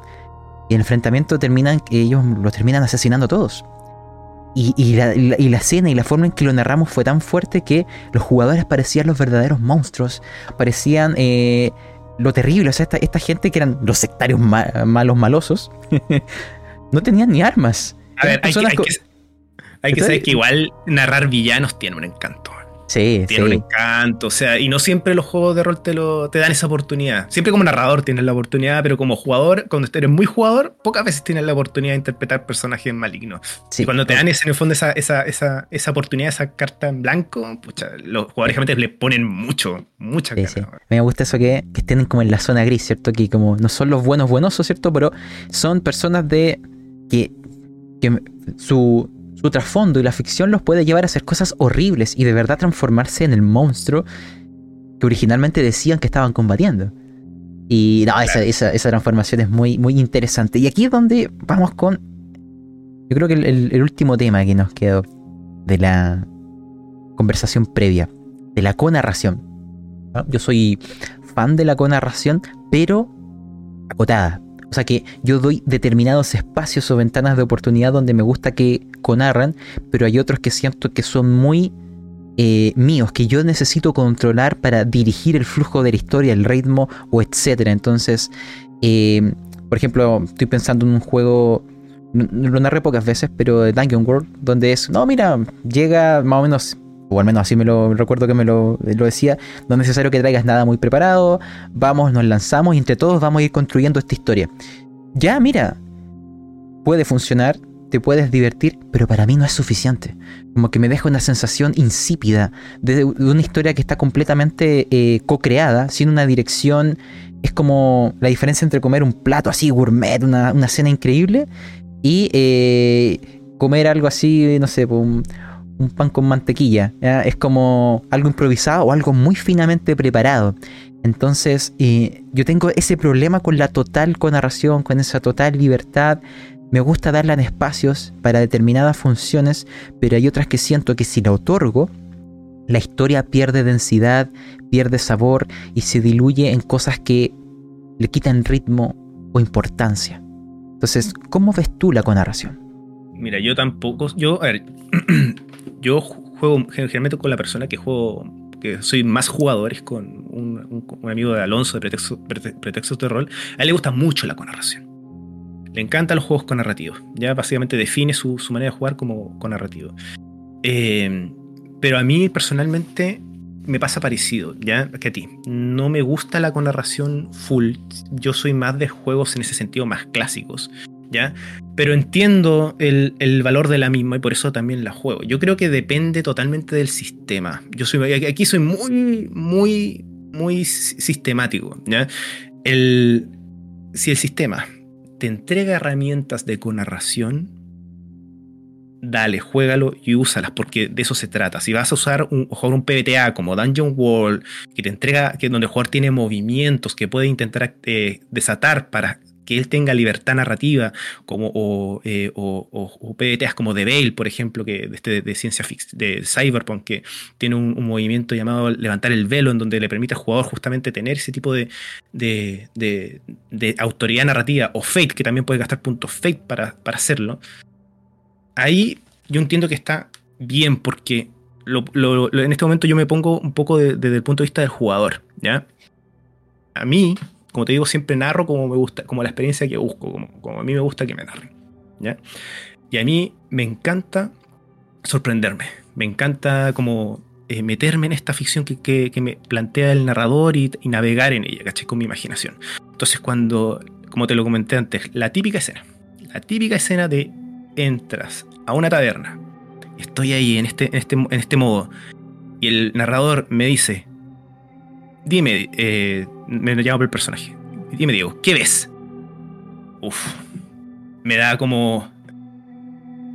Y el enfrentamiento terminan, ellos los terminan asesinando a todos. Y, la, escena y la forma en que lo narramos fue tan fuerte que los jugadores parecían los verdaderos monstruos, parecían eh, lo terrible. O sea, esta, gente que eran los sectarios malos malosos, no tenían ni armas. A ver, hay que, hay que saber que igual narrar villanos tiene un encanto. Sí, tiene un encanto, o sea, y no siempre los juegos de rol te, lo, te dan esa oportunidad. Siempre como narrador tienes la oportunidad, pero como jugador, cuando eres muy jugador, pocas veces tienes la oportunidad de interpretar personajes malignos. y cuando te dan ese, en el fondo esa, esa, esa, esa oportunidad, esa carta en blanco, pucha, los jugadores realmente le ponen mucho, mucha carta. Me gusta eso que, que estén como en la zona gris, ¿cierto? Que como no son los buenos buenosos, ¿cierto? Pero son personas de que, que su, su trasfondo y la ficción los puede llevar a hacer cosas horribles y de verdad transformarse en el monstruo que originalmente decían que estaban combatiendo. Y no, esa, transformación es muy, muy interesante. Y aquí es donde vamos con. Yo creo que el, último tema que nos quedó de la conversación previa, de la conarración. Yo soy fan de la conarración, pero acotada. O sea que yo doy determinados espacios o ventanas de oportunidad donde me gusta que conarran, pero hay otros que siento que son muy eh, míos, que yo necesito controlar para dirigir el flujo de la historia, el ritmo o etcétera. Entonces, eh, por ejemplo, estoy pensando en un juego, lo narré pocas veces, pero Dungeon World, donde es, no, mira, llega más o menos o al menos así me lo recuerdo que me lo, decía, no es necesario que traigas nada muy preparado, vamos, nos lanzamos y entre todos vamos a ir construyendo esta historia. Ya, mira, puede funcionar, te puedes divertir, pero para mí no es suficiente. Como que me deja una sensación insípida de, una historia que está completamente eh, co-creada, sin una dirección. Es como la diferencia entre comer un plato así gourmet, una, cena increíble, y eh, comer algo así, no sé, un, un pan con mantequilla. Es como algo improvisado o algo muy finamente preparado. Entonces, yo tengo ese problema con la total narración, con esa total libertad. Me gusta darla en espacios para determinadas funciones, pero hay otras que siento que si la otorgo, la historia pierde densidad, pierde sabor y se diluye en cosas que le quitan ritmo o importancia. Entonces, ¿cómo ves tú la conarración? Mira, yo tampoco, a ver, yo juego generalmente con la persona que juego, que soy más jugadores con un, amigo de Alonso de Pretextos de Rol. A él le gusta mucho la conarración. Le encantan los juegos con narrativo. Ya básicamente define su, manera de jugar como con narrativo. Eh, pero a mí personalmente me pasa parecido, ¿ya? Que a ti. No me gusta la conarración full. Yo soy más de juegos en ese sentido más clásicos. ¿ya? Pero entiendo el, valor de la misma y por eso también la juego. Yo creo que depende totalmente del sistema. Yo soy, aquí soy muy, muy, muy sistemático. El, si el sistema te entrega herramientas de conarración, dale, juégalo y úsalas, porque de eso se trata. Si vas a usar un, un PBTA como Dungeon World, que te entrega, que donde el jugador tiene movimientos que puede intentar eh, desatar para que él tenga libertad narrativa, como, o, eh, PBTs como The Veil, por ejemplo, que de, este, de ciencia ficción, de Cyberpunk, que tiene un, movimiento llamado levantar el velo, en donde le permite al jugador justamente tener ese tipo de, de, autoridad narrativa, o Fate, que también puede gastar puntos Fate para, para hacerlo. Ahí yo entiendo que está bien, porque en este momento yo me pongo un poco desde el punto de vista del jugador, ¿ya? A mí, como te digo, siempre narro como me gusta, como la experiencia que busco, como, a mí me gusta que me narren. ¿ya? Y a mí me encanta sorprenderme, me encanta como eh, meterme en esta ficción que, me plantea el narrador y, navegar en ella, ¿cachai? Con mi imaginación. Entonces cuando, como te lo comenté antes, la típica escena, la típica escena de entras a una taberna, estoy ahí en este, en este, en este modo, y el narrador me dice, dime, eh, me llamo por el personaje. Dime, Diego, ¿qué ves? Uf, me da como.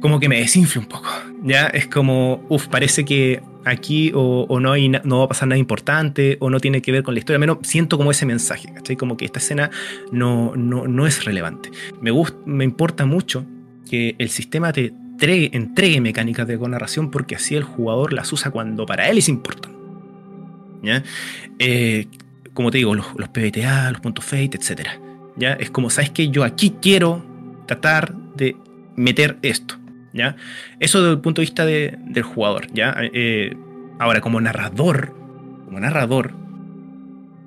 como que me desinfle un poco. Ya es como, uf, parece que aquí o, no, hay no va a pasar nada importante o no tiene que ver con la historia. Menos siento como ese mensaje, ¿cachai? Como que esta escena no, no, no es relevante. Me, me importa mucho que el sistema te entregue, entregue mecánicas de narración porque así el jugador las usa cuando para él es importante. ¿ya? Eh, como te digo, los, PBTA, los puntos Fate, etc. ¿ya? Es como, ¿sabes que Yo aquí quiero tratar de meter esto. ¿ya? Eso desde el punto de vista del jugador. ¿ya? Eh, ahora, como narrador, como narrador,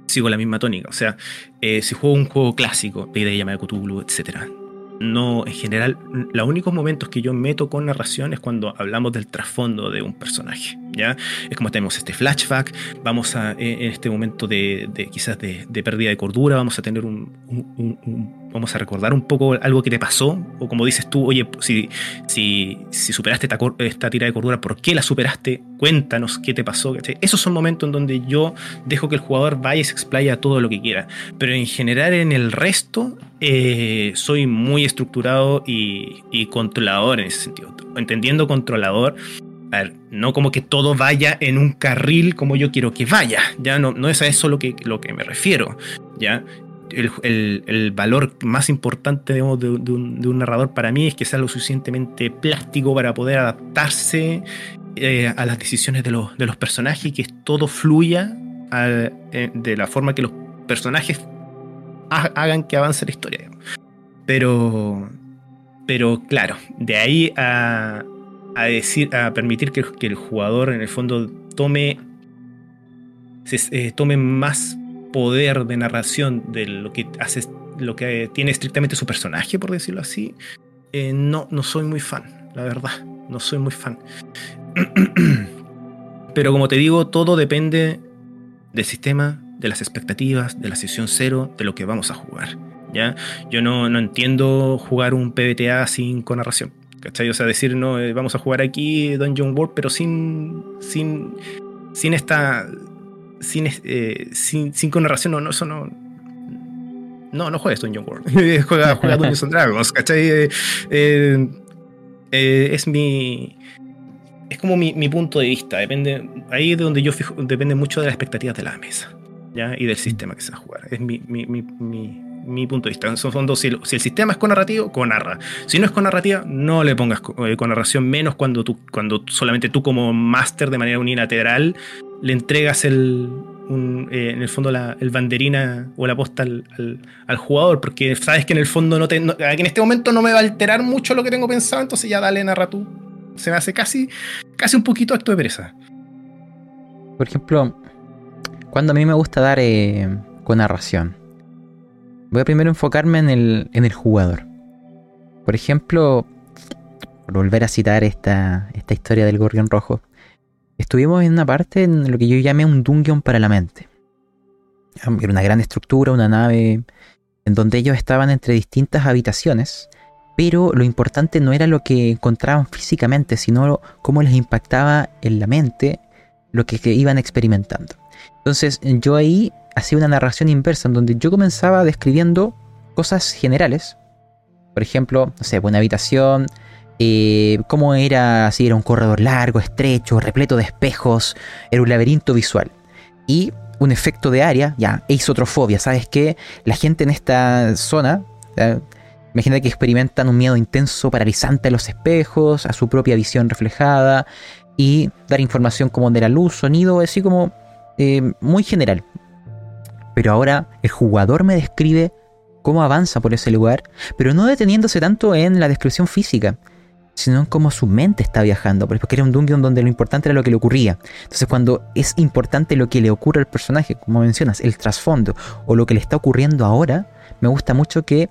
sigo la misma tónica. O sea, eh, si juego un juego clásico, de Llama de Cthulhu, etc no, en general, los únicos momentos que yo meto con narración es cuando hablamos del trasfondo de un personaje, ¿ya? Es como tenemos este flashback, vamos a, en este momento de, quizás de, pérdida de cordura, vamos a tener un, vamos a recordar un poco algo que te pasó, o como dices tú, oye, si, si, superaste esta, esta, tira de cordura, ¿por qué la superaste? Cuéntanos qué te pasó. Esos son momentos en donde yo dejo que el jugador vaya y se explaya todo lo que quiera, pero en general en el resto eh, soy muy estructurado y, controlador en ese sentido. Entendiendo controlador, no como que todo vaya en un carril como yo quiero que vaya, ya no, no es a eso lo que, lo que me refiero, ya el, valor más importante de, un, narrador para mí es que sea lo suficientemente plástico para poder adaptarse eh, a las decisiones de los, de los, personajes y que todo fluya eh, de la forma que los personajes hagan que avance la historia. Pero, pero claro, de ahí a, decir, a permitir que, el jugador en el fondo tome, eh, tome más poder de narración de lo que hace, lo que tiene estrictamente su personaje, por decirlo así, eh, no, no soy muy fan, la verdad. No soy muy fan. Pero como te digo, todo depende del sistema, de las expectativas, de la sesión cero, de lo que vamos a jugar. ¿ya? Yo no, no entiendo jugar un PBTA sin con narración. ¿Cachai? O sea, decir, no, eh, vamos a jugar aquí Dungeon World, pero sin. sin. sin esta. Sin, eh, sin, sin con narración, no, no, eso no. No, no juegues Dungeon World. juega, juega Dungeons and Dragons, ¿cachai? Eh, es mi. Es como mi, mi, punto de vista. Depende. Ahí es de donde yo fijo. Depende mucho de las expectativas de la mesa. ¿ya? Y del sistema que se va a jugar. Es mi, mi, mi punto de vista. En fondo, si el, si el sistema es con narrativo, con narra. Si no es con narrativa, no le pongas eh, con, narración, menos cuando tú, cuando solamente tú como máster de manera unilateral le entregas el, eh, en el fondo la, el banderina o la posta al, al, jugador, porque sabes que en el fondo no te, en este momento no me va a alterar mucho lo que tengo pensado, entonces ya dale narra tú. Se me hace casi, casi un poquito acto de pereza. Por ejemplo, cuando a mí me gusta dar eh, con narración, Voy a primero enfocarme en el, en el jugador. Por ejemplo, volver a citar esta, esta historia del gorrión rojo, estuvimos en una parte en lo que yo llamé un dungeon para la mente. Era una gran estructura, una nave en donde ellos estaban entre distintas habitaciones, pero lo importante no era lo que encontraban físicamente, sino cómo les impactaba en la mente lo que, iban experimentando. Entonces yo ahí hacía una narración inversa en donde yo comenzaba describiendo cosas generales. Por ejemplo, no sé, una habitación, eh, cómo era, si era un corredor largo, estrecho, repleto de espejos, era un laberinto visual. Y un efecto de área, ya, eisotrofobia, ¿sabes qué? La gente en esta zona, imagina que experimentan un miedo intenso, paralizante a los espejos, a su propia visión reflejada, y dar información como de la luz, sonido, así como eh, muy general, pero ahora el jugador me describe cómo avanza por ese lugar, pero no deteniéndose tanto en la descripción física, sino en cómo su mente está viajando, porque era un dungeon donde lo importante era lo que le ocurría. Entonces cuando es importante lo que le ocurre al personaje, como mencionas, el trasfondo o lo que le está ocurriendo ahora, me gusta mucho que,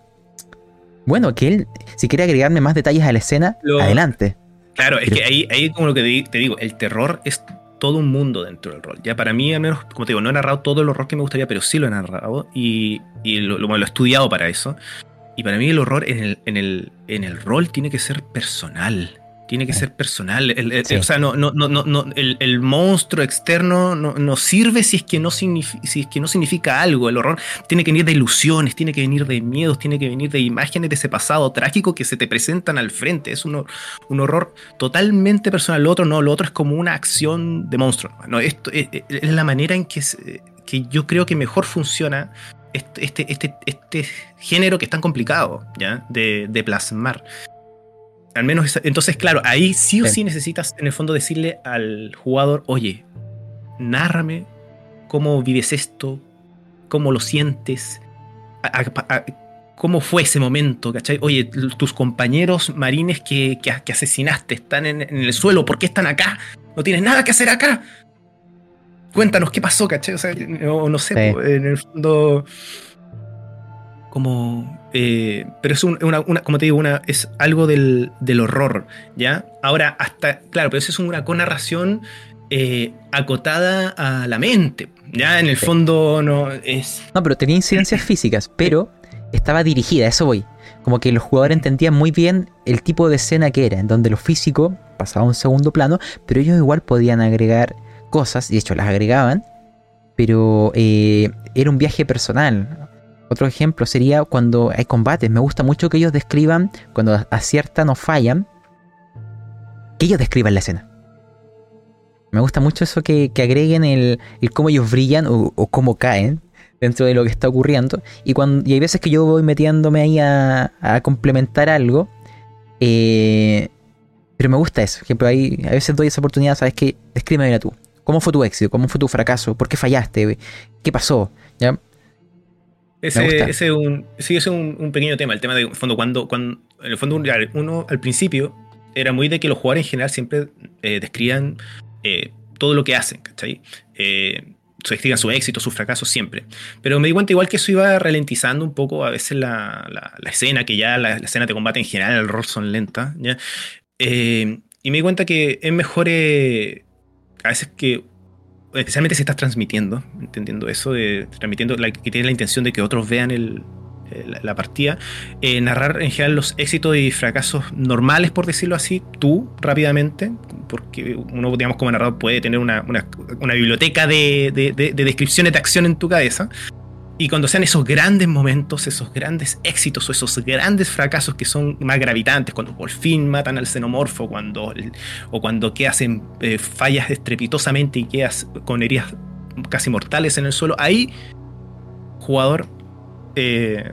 bueno, que él, si quiere agregarme más detalles a la escena, adelante. Claro, es que ahí, ahí como lo que te digo, el terror es todo un mundo dentro del rol. Ya para mí, al menos, como te digo, no he narrado todo el horror que me gustaría, pero sí lo he narrado y, lo, lo, he estudiado para eso. Y para mí el horror en el, en el, en el rol tiene que ser personal tiene que ser personal. El, O sea, no, no, no, no, el, monstruo externo no, sirve si es, que no si es que no significa algo. El horror tiene que venir de ilusiones, tiene que venir de miedos, tiene que venir de imágenes de ese pasado trágico que se te presentan al frente. Es un, un horror totalmente personal. Lo otro no, lo otro es como una acción de monstruo. No, esto es, la manera en que, que yo creo que mejor funciona este, este, este, este género que es tan complicado ¿ya? De, de plasmar. Al menos, entonces, claro, ahí sí o sí. necesitas en el fondo decirle al jugador, oye, nárrame cómo vives esto, cómo lo sientes, cómo fue ese momento, ¿cachai? Oye, tus compañeros marines que, que, asesinaste están en, el suelo, ¿por qué están acá? No tienes nada que hacer acá. Cuéntanos qué pasó, ¿cachai? O sea, no, sé, en el fondo como eh, pero es una, como te digo una es algo del, del, horror ya ahora hasta claro pero eso es una narración eh, acotada a la mente ya en el fondo no es no pero tenía incidencias físicas pero estaba dirigida eso voy. Como que los jugadores entendían muy bien el tipo de escena que era en donde lo físico pasaba a un segundo plano pero ellos igual podían agregar cosas y de hecho las agregaban pero eh, era un viaje personal otro ejemplo sería cuando hay combates. Me gusta mucho que ellos describan, cuando aciertan o fallan, que ellos describan la escena. Me gusta mucho eso que, agreguen el, cómo ellos brillan o, cómo caen dentro de lo que está ocurriendo. Y, cuando, hay veces que yo voy metiéndome ahí a, complementar algo. Eh, pero me gusta eso. Por ejemplo, ahí a veces doy esa oportunidad, ¿sabes qué? Descríbeme tú. ¿Cómo fue tu éxito? ¿Cómo fue tu fracaso? ¿Por qué fallaste? ¿Qué pasó? ¿Ya? Ese, ese, un, sí, es un, pequeño tema, el tema de fondo, cuando, cuando en el fondo uno al principio era muy de que los jugadores en general siempre eh, describan eh, todo lo que hacen, ¿cachai? Eh, describan su éxito, sus fracasos siempre. Pero me di cuenta igual que eso iba ralentizando un poco a veces la, la, escena, que ya la, escena de combate en general, el rol son lentas, ¿ya? y me di cuenta que es mejor a veces que, especialmente si estás transmitiendo, entendiendo eso, de, transmitiendo, la, que tienes la intención de que otros vean la, partida, eh, narrar en general los éxitos y fracasos normales, por decirlo así, tú rápidamente, porque uno, digamos, como narrador puede tener una, biblioteca de, de, descripciones de acción en tu cabeza. Y cuando sean esos grandes momentos, esos grandes éxitos o esos grandes fracasos que son más gravitantes, cuando por fin matan al xenomorfo, cuando, o cuando quedas en eh, fallas estrepitosamente y quedas con heridas casi mortales en el suelo, ahí, jugador, eh,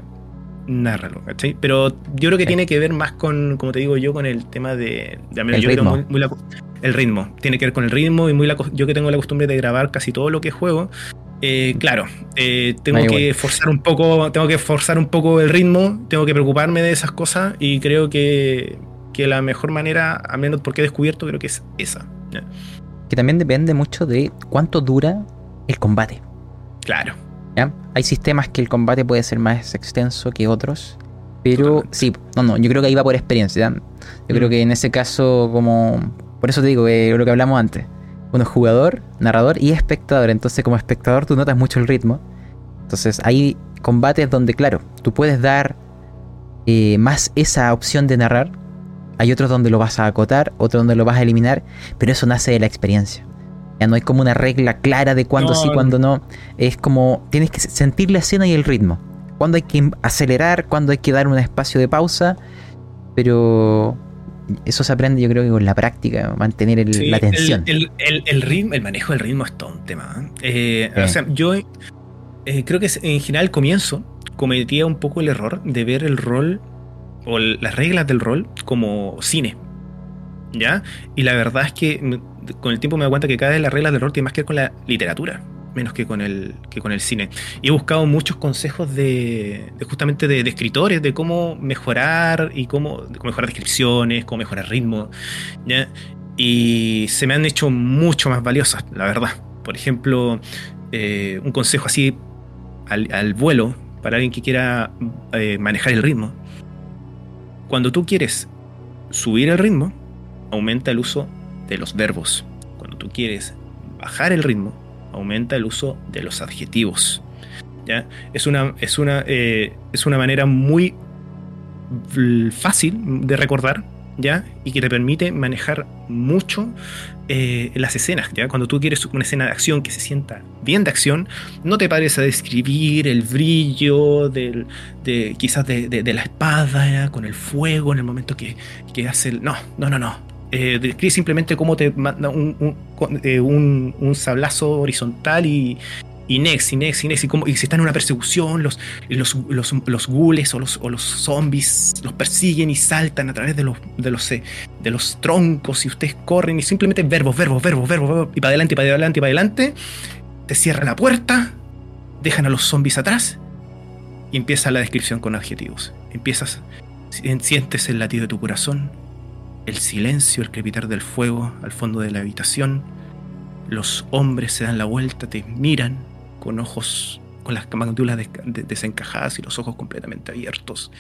nárralo, ¿cachai? Pero yo creo que tiene que ver más con, como te digo yo, con el tema de... el, ritmo. el ritmo. Tiene que ver con el ritmo y muy yo que tengo la costumbre de grabar casi todo lo que juego. Eh, claro, eh, tengo que forzar un poco, tengo que forzar un poco el ritmo, tengo que preocuparme de esas cosas y creo que, que la mejor manera, al menos porque he descubierto, creo que es esa. Que también depende mucho de cuánto dura el combate. Claro. Hay sistemas que el combate puede ser más extenso que otros. Pero sí, no, no, yo creo que ahí va por experiencia. Yo creo mm. que en ese caso, como. Por eso te digo, eh, lo que hablamos antes. Uno es jugador, narrador y espectador. Entonces, como espectador, tú notas mucho el ritmo. Entonces, hay combates donde, claro, tú puedes dar eh, más esa opción de narrar. Hay otros donde lo vas a acotar, otros donde lo vas a eliminar. Pero eso nace de la experiencia. Ya no hay como una regla clara de cuándo sí, cuándo no. Es como tienes que sentir la escena y el ritmo. Cuándo hay que acelerar, cuándo hay que dar un espacio de pausa. Pero eso se aprende, yo creo que con la práctica, mantener la atención. El, ritmo, el manejo del ritmo es todo un tema. ¿eh? Eh, o sea, yo eh, creo que en general al comienzo cometía un poco el error de ver el rol o las reglas del rol como cine. ¿Ya? Y la verdad es que con el tiempo me doy cuenta que cada vez las reglas del rol tienen más que ver con la literatura, menos que con el, que con el cine. Y he buscado muchos consejos de, justamente de, escritores, de cómo mejorar y cómo, mejorar descripciones, cómo mejorar ritmo. Y se me han hecho mucho más valiosas, la verdad. Por ejemplo, eh, un consejo así al, vuelo para alguien que quiera eh, manejar el ritmo. Cuando tú quieres subir el ritmo, aumenta el uso de los verbos. Cuando tú quieres bajar el ritmo, aumenta el uso de los adjetivos. ¿ya? Es, una, es, una, eh, es una manera muy fácil de recordar ¿ya? y que te permite manejar mucho eh, las escenas. ¿ya? Cuando tú quieres una escena de acción que se sienta bien de acción, no te parece describir el brillo del, de, quizás de, la espada con el fuego en el momento que, que hace el... No, no, no, no eh, describe simplemente cómo te manda un, eh, un, un, sablazo horizontal y, y next, y next, y next, y, como, y si están en una persecución, los, los, los, los ghouls o los, o los zombies los persiguen y saltan a través de los, de los, eh, de los troncos y ustedes corren y simplemente verbos, verbos, verbos, verbos, y para adelante, y para adelante, y para adelante, te cierran la puerta, dejan a los zombies atrás y empieza la descripción con adjetivos. Empiezas, sientes el latido de tu corazón, el silencio, el crepitar del fuego al fondo de la habitación. Los hombres se dan la vuelta, te miran con ojos, con las mandíbulas desencajadas y los ojos completamente abiertos.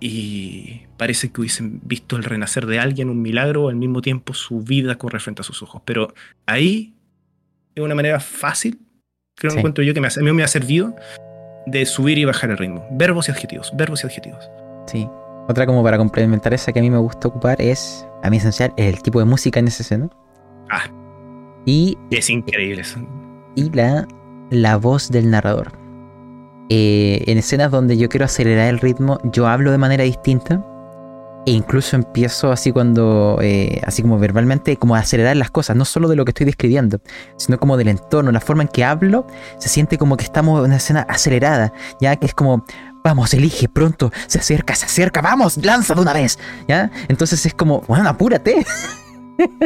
Y parece que hubiesen visto el renacer de alguien, un milagro, al mismo tiempo su vida corre frente a sus ojos. Pero ahí, de una manera fácil, creo que encuentro yo que me a mí me ha servido de subir y bajar el ritmo. Verbos y adjetivos, verbos y adjetivos. Sí, otra como para complementar esa que a mí me gusta ocupar es, a mí esencial, el tipo de música en esa escena. Ah. Y... Es increíble eso. Y la, la voz del narrador. Eh, en escenas donde yo quiero acelerar el ritmo, yo hablo de manera distinta. E incluso empiezo así cuando, eh, así como verbalmente, como a acelerar las cosas, no solo de lo que estoy describiendo, sino como del entorno, la forma en que hablo, se siente como que estamos en una escena acelerada, ya que es como, Vamos, elige pronto, se acerca, se acerca, vamos, lanza de una vez. ¿Ya? Entonces es como, bueno, apúrate.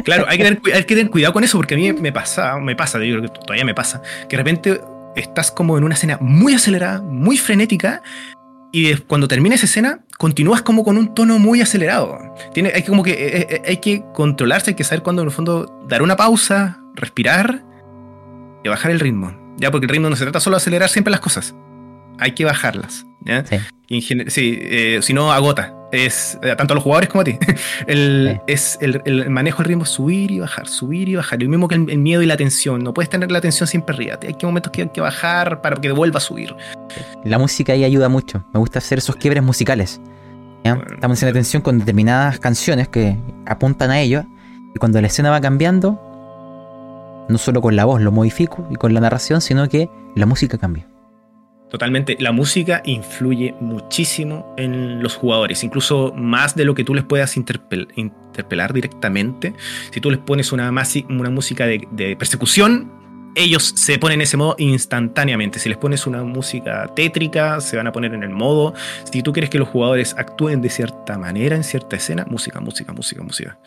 Claro, hay que, tener, que cuidado con eso porque a mí me pasa, me pasa, digo que todavía me pasa, que de repente estás como en una escena muy acelerada, muy frenética, y cuando termina esa escena, continúas como con un tono muy acelerado. Tiene, hay, como que, eh, eh, hay que controlarse, hay que saber cuando en el fondo dar una pausa, respirar y bajar el ritmo. Ya, porque el ritmo no se trata solo de acelerar siempre las cosas hay que bajarlas. ¿ya? Sí, sí eh, si no agota. es, eh, tanto a los jugadores como a ti, el, es el, manejo del ritmo, subir y bajar, subir y bajar. Lo mismo que el, miedo y la tensión. No puedes tener la tensión siempre arriba. Hay que momentos que hay que bajar para que vuelva a subir. La música ahí ayuda mucho. Me gusta hacer esos quiebres musicales. Estamos en la tensión con determinadas canciones que apuntan a ello. Y cuando la escena va cambiando, no solo con la voz lo modifico y con la narración, sino que la música cambia. Totalmente, la música influye muchísimo en los jugadores, incluso más de lo que tú les puedas interpelar directamente. Si tú les pones una, música de, persecución, ellos se ponen en ese modo instantáneamente. Si les pones una música tétrica, se van a poner en el modo. Si tú quieres que los jugadores actúen de cierta manera en cierta escena, música, música, música, música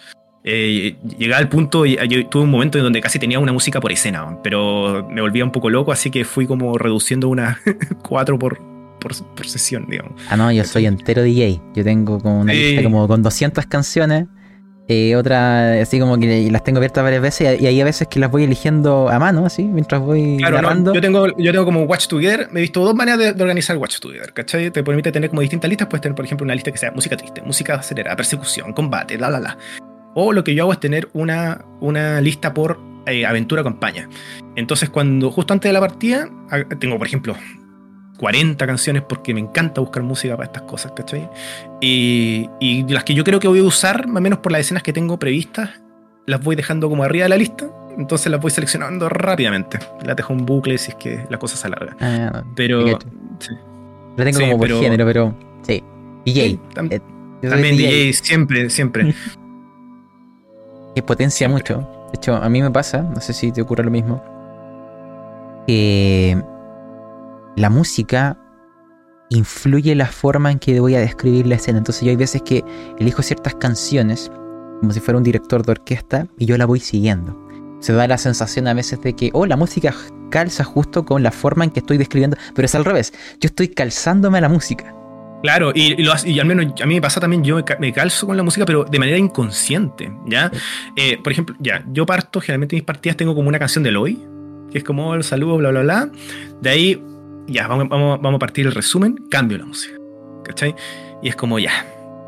eh, llegaba al punto, y yo tuve un momento en donde casi tenía una música por escena, pero me volvía un poco loco, así que fui como reduciendo unas cuatro por, por, sesión, digamos. Ah, no, yo soy entero DJ. Yo tengo como una lista como con 200 canciones. Eh, otra, así como que las tengo abiertas varias veces y hay a veces que las voy eligiendo a mano, así, mientras voy claro, yo, tengo, yo tengo como Watch Together, me he visto dos maneras de, organizar Watch Together, ¿cachai? Te permite tener como distintas listas, puedes tener, por ejemplo, una lista que sea música triste, música acelerada, persecución, combate, la, la, la. O lo que yo hago es tener una, una lista por eh, aventura campaña. Entonces, cuando justo antes de la partida, tengo, por ejemplo, 40 canciones porque me encanta buscar música para estas cosas, ¿cachai? Y, y las que yo creo que voy a usar, más o menos por las escenas que tengo previstas, las voy dejando como arriba de la lista. Entonces las voy seleccionando rápidamente. La dejo en bucle si es que la cosa se alarga. Ah, pero. Sí. La tengo como por género, pero. Sí. DJ. también, eh, también DJ. siempre, siempre. que potencia mucho. De hecho, a mí me pasa, no sé si te ocurre lo mismo, que la música influye la forma en que voy a describir la escena. Entonces yo hay veces que elijo ciertas canciones como si fuera un director de orquesta y yo la voy siguiendo. Se da la sensación a veces de que, oh, la música calza justo con la forma en que estoy describiendo, pero es al revés. Yo estoy calzándome a la música. Claro, y, lo, y, al menos a mí me pasa también, yo me calzo con la música, pero de manera inconsciente, ¿ya? Eh, por ejemplo, ya, yo parto, generalmente en mis partidas tengo como una canción de Eloy, que es como el saludo, bla, bla, bla. De ahí, ya, vamos, vamos, vamos a partir el resumen, cambio la música, ¿cachai? Y es como, ya,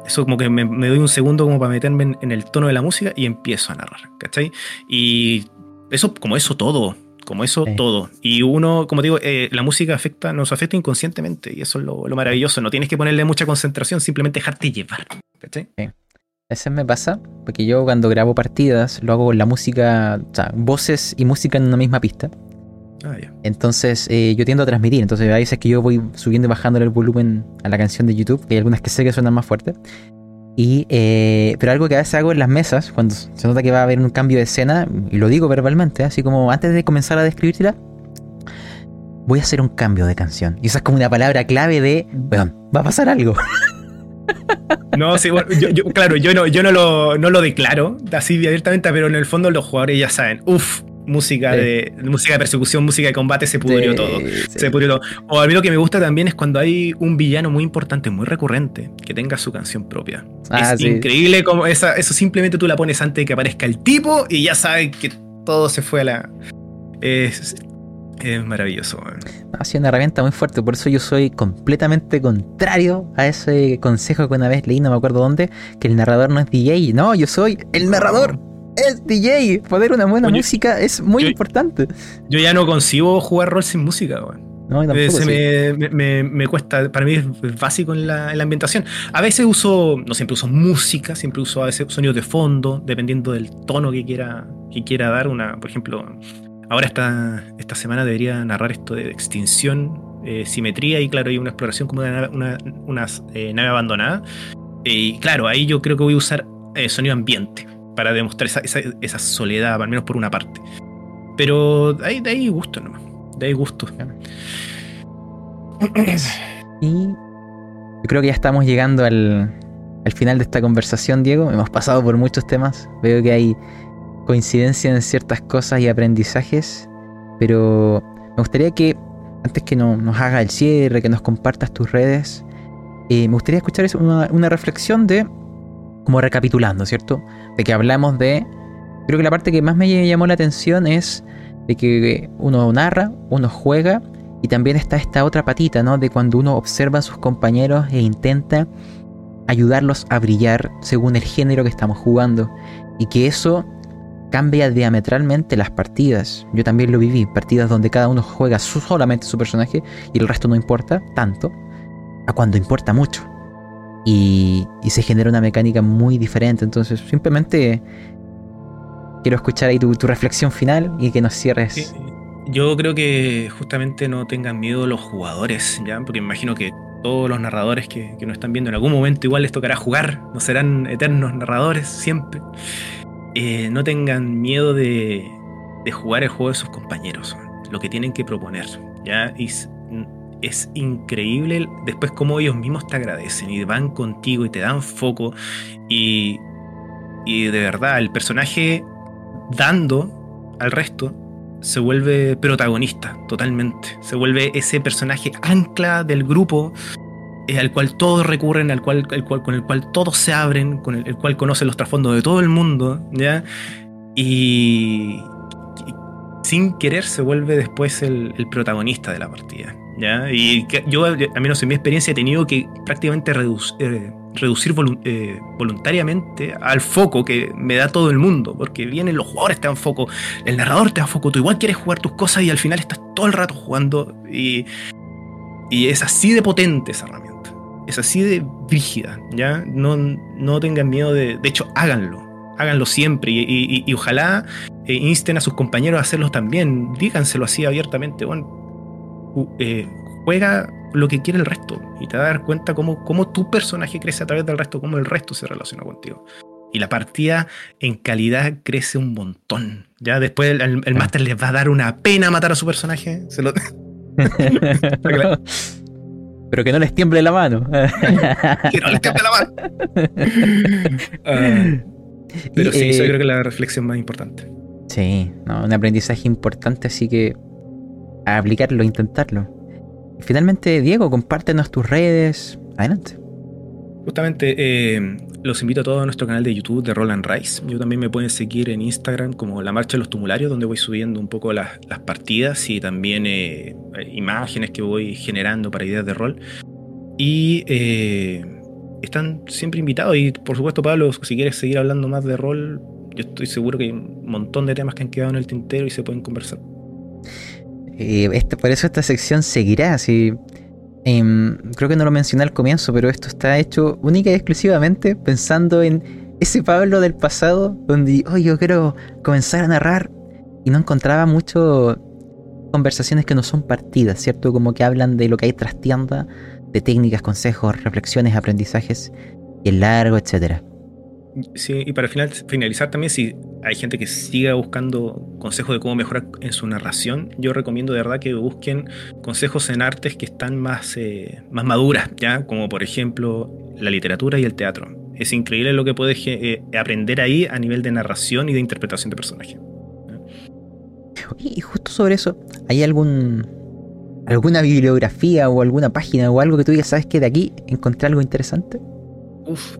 eso como que me, doy un segundo como para meterme en, el tono de la música y empiezo a narrar, ¿cachai? Y eso, como eso todo, como eso, todo. Y uno, como digo, eh, la música afecta, nos afecta inconscientemente. Y eso es lo, maravilloso. No tienes que ponerle mucha concentración, simplemente dejarte llevar. A veces me pasa, porque yo cuando grabo partidas lo hago con la música, o sea, voces y música en una misma pista. Ah, Entonces eh, yo tiendo a transmitir. Entonces hay veces que yo voy subiendo y bajando el volumen a la canción de YouTube, que hay algunas que sé que suenan más fuerte. Y, eh, pero algo que a veces hago en las mesas, cuando se nota que va a haber un cambio de escena, y lo digo verbalmente, así como antes de comenzar a describírtela, voy a hacer un cambio de canción. Y esa es como una palabra clave de, bueno, va a pasar algo. No, sí, bueno, yo, claro, yo no, yo no lo, no lo declaro así abiertamente, pero en el fondo los jugadores ya saben, uff, música, de, música de persecución, música de combate, se pudrió todo. Se pudrió todo. O a mí lo que me gusta también es cuando hay un villano muy importante, muy recurrente, que tenga su canción propia. Ah, es increíble como esa, eso simplemente tú la pones antes de que aparezca el tipo y ya sabes que todo se fue a la. Es, es maravilloso. Ha sido una herramienta muy fuerte, por eso yo soy completamente contrario a ese consejo que una vez leí, no me acuerdo dónde, que el narrador no es DJ. No, yo soy el narrador es DJ. Poder una buena música es muy importante. Yo ya no consigo jugar rol sin música, No, me, cuesta, para mí es básico en la, ambientación. A veces uso, no siempre uso música, siempre uso a veces sonidos de fondo, dependiendo del tono que quiera, que quiera dar. Una, por ejemplo, ahora esta, esta semana debería narrar esto de extinción, eh, simetría y claro, hay una exploración como de una, una, eh, nave abandonada. Y claro, ahí yo creo que voy a usar eh, sonido ambiente para demostrar esa, soledad, al menos por una parte. Pero de ahí, gusto nomás. De ahí gusto. Y yo creo que ya estamos llegando al, al final de esta conversación, Diego. Hemos pasado por muchos temas. Veo que hay coincidencia en ciertas cosas y aprendizajes. Pero me gustaría que, antes que no, nos haga el cierre, que nos compartas tus redes, eh, me gustaría escuchar una reflexión de como recapitulando, ¿cierto? De que hablamos de... Creo que la parte que más me llamó la atención es de que uno narra, uno juega y también está esta otra patita, ¿no? De cuando uno observa a sus compañeros e intenta ayudarlos a brillar según el género que estamos jugando y que eso cambia diametralmente las partidas. Yo también lo viví, partidas donde cada uno juega solamente su personaje y el resto no importa tanto, a cuando importa mucho. Y, se genera una mecánica muy diferente. Entonces, simplemente quiero escuchar ahí tu, reflexión final y que nos cierres. Yo creo que justamente no tengan miedo los jugadores, ¿ya? Porque imagino que todos los narradores que, que nos están viendo en algún momento igual les tocará jugar, no serán eternos narradores siempre. Eh, no tengan miedo de, jugar el juego de sus compañeros, lo que tienen que proponer. ¿ya? Es increíble después cómo ellos mismos te agradecen y van contigo y te dan foco. Y, y de verdad, el personaje dando al resto se vuelve protagonista totalmente. Se vuelve ese personaje ancla del grupo al cual todos recurren, al cual, cual, con el cual todos se abren, con el, cual conocen los trasfondos de todo el mundo, ¿ya? Y, sin querer se vuelve después el, protagonista de la partida, ¿ya? Y yo, al menos en mi experiencia, he tenido que prácticamente eh, reducir eh, voluntariamente al foco que me da todo el mundo, porque vienen los jugadores te dan foco, el narrador te da foco, tú igual quieres jugar tus cosas y al final estás todo el rato jugando y, y es así de potente esa herramienta es así de rígida, ¿ya? No, no tengan miedo de... De hecho, háganlo. Háganlo siempre y, ojalá eh, insten a sus compañeros a hacerlo también. Díganselo así abiertamente. Bueno, eh, juega lo que quiere el resto y te vas a dar cuenta cómo, cómo tu personaje crece a través del resto, cómo el resto se relaciona contigo. Y la partida en calidad crece un montón. Ya después el, el, máster les va a dar una pena matar a su personaje. Se lo... Pero que no les tiemble la mano. que no les tiemble la mano. Ah, pero sí, eso eh, creo que es la reflexión más importante. Sí, un aprendizaje importante, así que aplicarlo, intentarlo. Finalmente, Diego, compártenos tus redes. Adelante. Justamente, eh, los invito a todos a nuestro canal de YouTube de Roland Rice. Yo también me pueden seguir en Instagram como La Marcha de los Tumularios, donde voy subiendo un poco las, partidas y también eh, imágenes que voy generando para ideas de rol. Y eh, están siempre invitados. Y por supuesto, Pablo, si quieres seguir hablando más de rol, yo estoy seguro que hay un montón de temas que han quedado en el tintero y se pueden conversar. Este, por eso esta sección seguirá. Si Em, creo que no lo mencioné al comienzo, pero esto está hecho única y exclusivamente pensando en ese Pablo del pasado donde, oh, yo quiero comenzar a narrar y no encontraba mucho conversaciones que no son partidas, ¿cierto? Como que hablan de lo que hay tras tienda, de técnicas, consejos, reflexiones, aprendizajes, y el largo, etcétera. Sí, y para finalizar también, si hay gente que siga buscando consejos de cómo mejorar en su narración, yo recomiendo de verdad que busquen consejos en artes que están más, eh, más maduras, ¿ya? Como por ejemplo la literatura y el teatro. Es increíble lo que puedes eh, aprender ahí a nivel de narración y de interpretación de personajes. Y justo sobre eso, ¿hay algún alguna bibliografía o alguna página o algo que tú ya sabes que de aquí encontré algo interesante?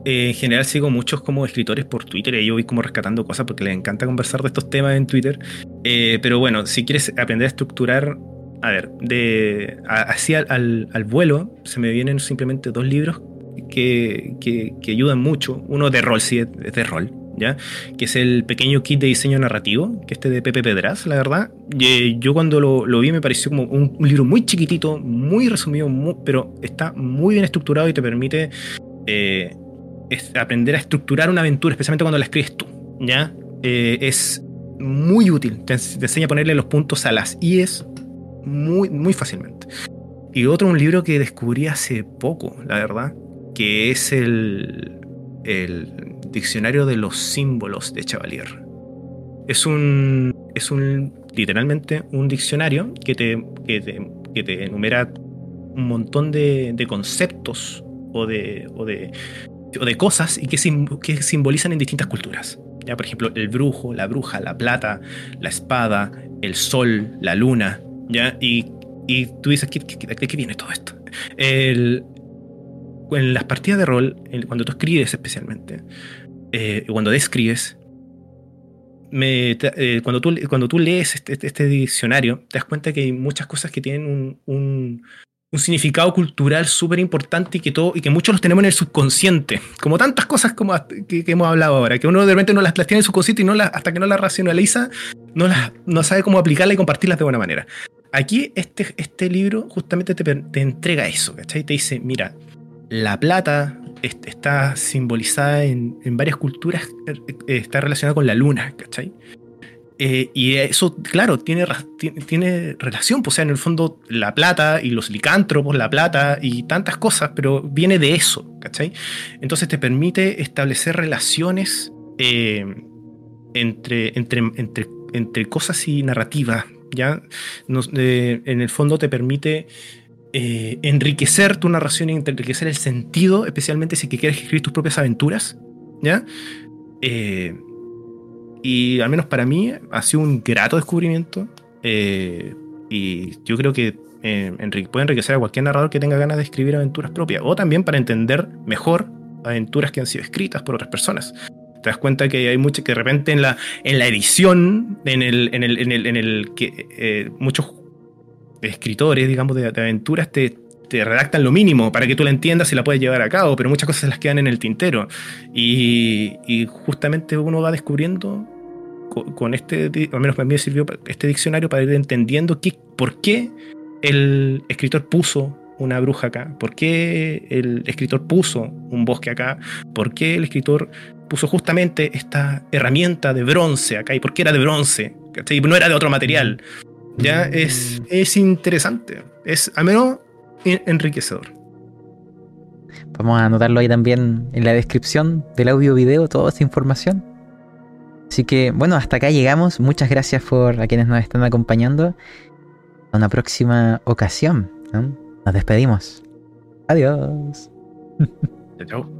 Eh, en general sigo muchos como escritores por Twitter y yo voy como rescatando cosas porque les encanta conversar de estos temas en Twitter. Eh, pero bueno, si quieres aprender a estructurar, a ver, de así al, vuelo, se me vienen simplemente dos libros que, que, ayudan mucho. Uno de rol, sí, es de rol, ¿ya? Que es el pequeño kit de diseño narrativo, que este de Pepe Pedraz, la verdad. Eh, yo cuando lo, lo, vi me pareció como un, libro muy chiquitito, muy resumido, pero está muy bien estructurado y te permite eh, es aprender a estructurar una aventura, especialmente cuando la escribes tú, ¿ya? Eh, es muy útil, te, enseña a ponerle los puntos a las IES muy, muy fácilmente. Y otro, un libro que descubrí hace poco, la verdad, que es el, el Diccionario de los Símbolos de Chavalier. Es un, es un, literalmente, un diccionario que te, que te, enumera un montón de, de conceptos o de, o de, de cosas y que, que simbolizan en distintas culturas. ¿ya? Por ejemplo, el brujo, la bruja, la plata, la espada, el sol, la luna. ¿ya? Y, y tú dices, ¿de qué viene todo esto? El, en las partidas de rol, cuando tú escribes especialmente, eh, cuando describes, me, eh, cuando, tú, cuando tú lees este, este, diccionario, te das cuenta que hay muchas cosas que tienen un significado cultural súper importante y que todo, y que muchos los tenemos en el subconsciente. Como tantas cosas como que, hemos hablado ahora, que uno de repente no las, tiene en su subconsciente y no las, hasta que no las racionaliza, no, las, no sabe cómo aplicarlas y compartirlas de buena manera. Aquí este, este libro justamente te, entrega eso, ¿cachai? Te dice, mira, la plata está simbolizada en, en varias culturas, eh, está relacionada con la luna, ¿cachai? Eh, y eso, claro, tiene, tiene, relación, pues, o sea, en el fondo la plata y los licántropos, la plata y tantas cosas, pero viene de eso, ¿cachai? Entonces te permite establecer relaciones eh, entre, entre, entre, entre, cosas y narrativas, ¿ya? Eh, en el fondo te permite enriquecer tu narración y enriquecer el sentido, especialmente si quieres escribir tus propias aventuras, ¿ya? Y al menos para mí ha sido un grato descubrimiento. Eh, y yo creo que eh, puede enriquecer a cualquier narrador que tenga ganas de escribir aventuras propias. O también para entender mejor aventuras que han sido escritas por otras personas. Te das cuenta que hay mucho que de repente en la, en la edición, en el, en el, en el, en el que eh, muchos escritores, digamos, de, aventuras te, te redactan lo mínimo para que tú la entiendas y la puedas llevar a cabo, pero muchas cosas las quedan en el tintero. Y, justamente uno va descubriendo con, este, al menos para mí sirvió este diccionario para ir entendiendo qué, por qué el escritor puso una bruja acá, por qué el escritor puso un bosque acá, por qué el escritor puso justamente esta herramienta de bronce acá y por qué era de bronce, no era de otro material. Ya es, es interesante. Es, al menos enriquecedor. Vamos a anotarlo ahí también en la descripción del audio video, toda esta información. Así que bueno, hasta acá llegamos. Muchas gracias por a quienes nos están acompañando. A una próxima ocasión. Nos despedimos. Adiós. Chao.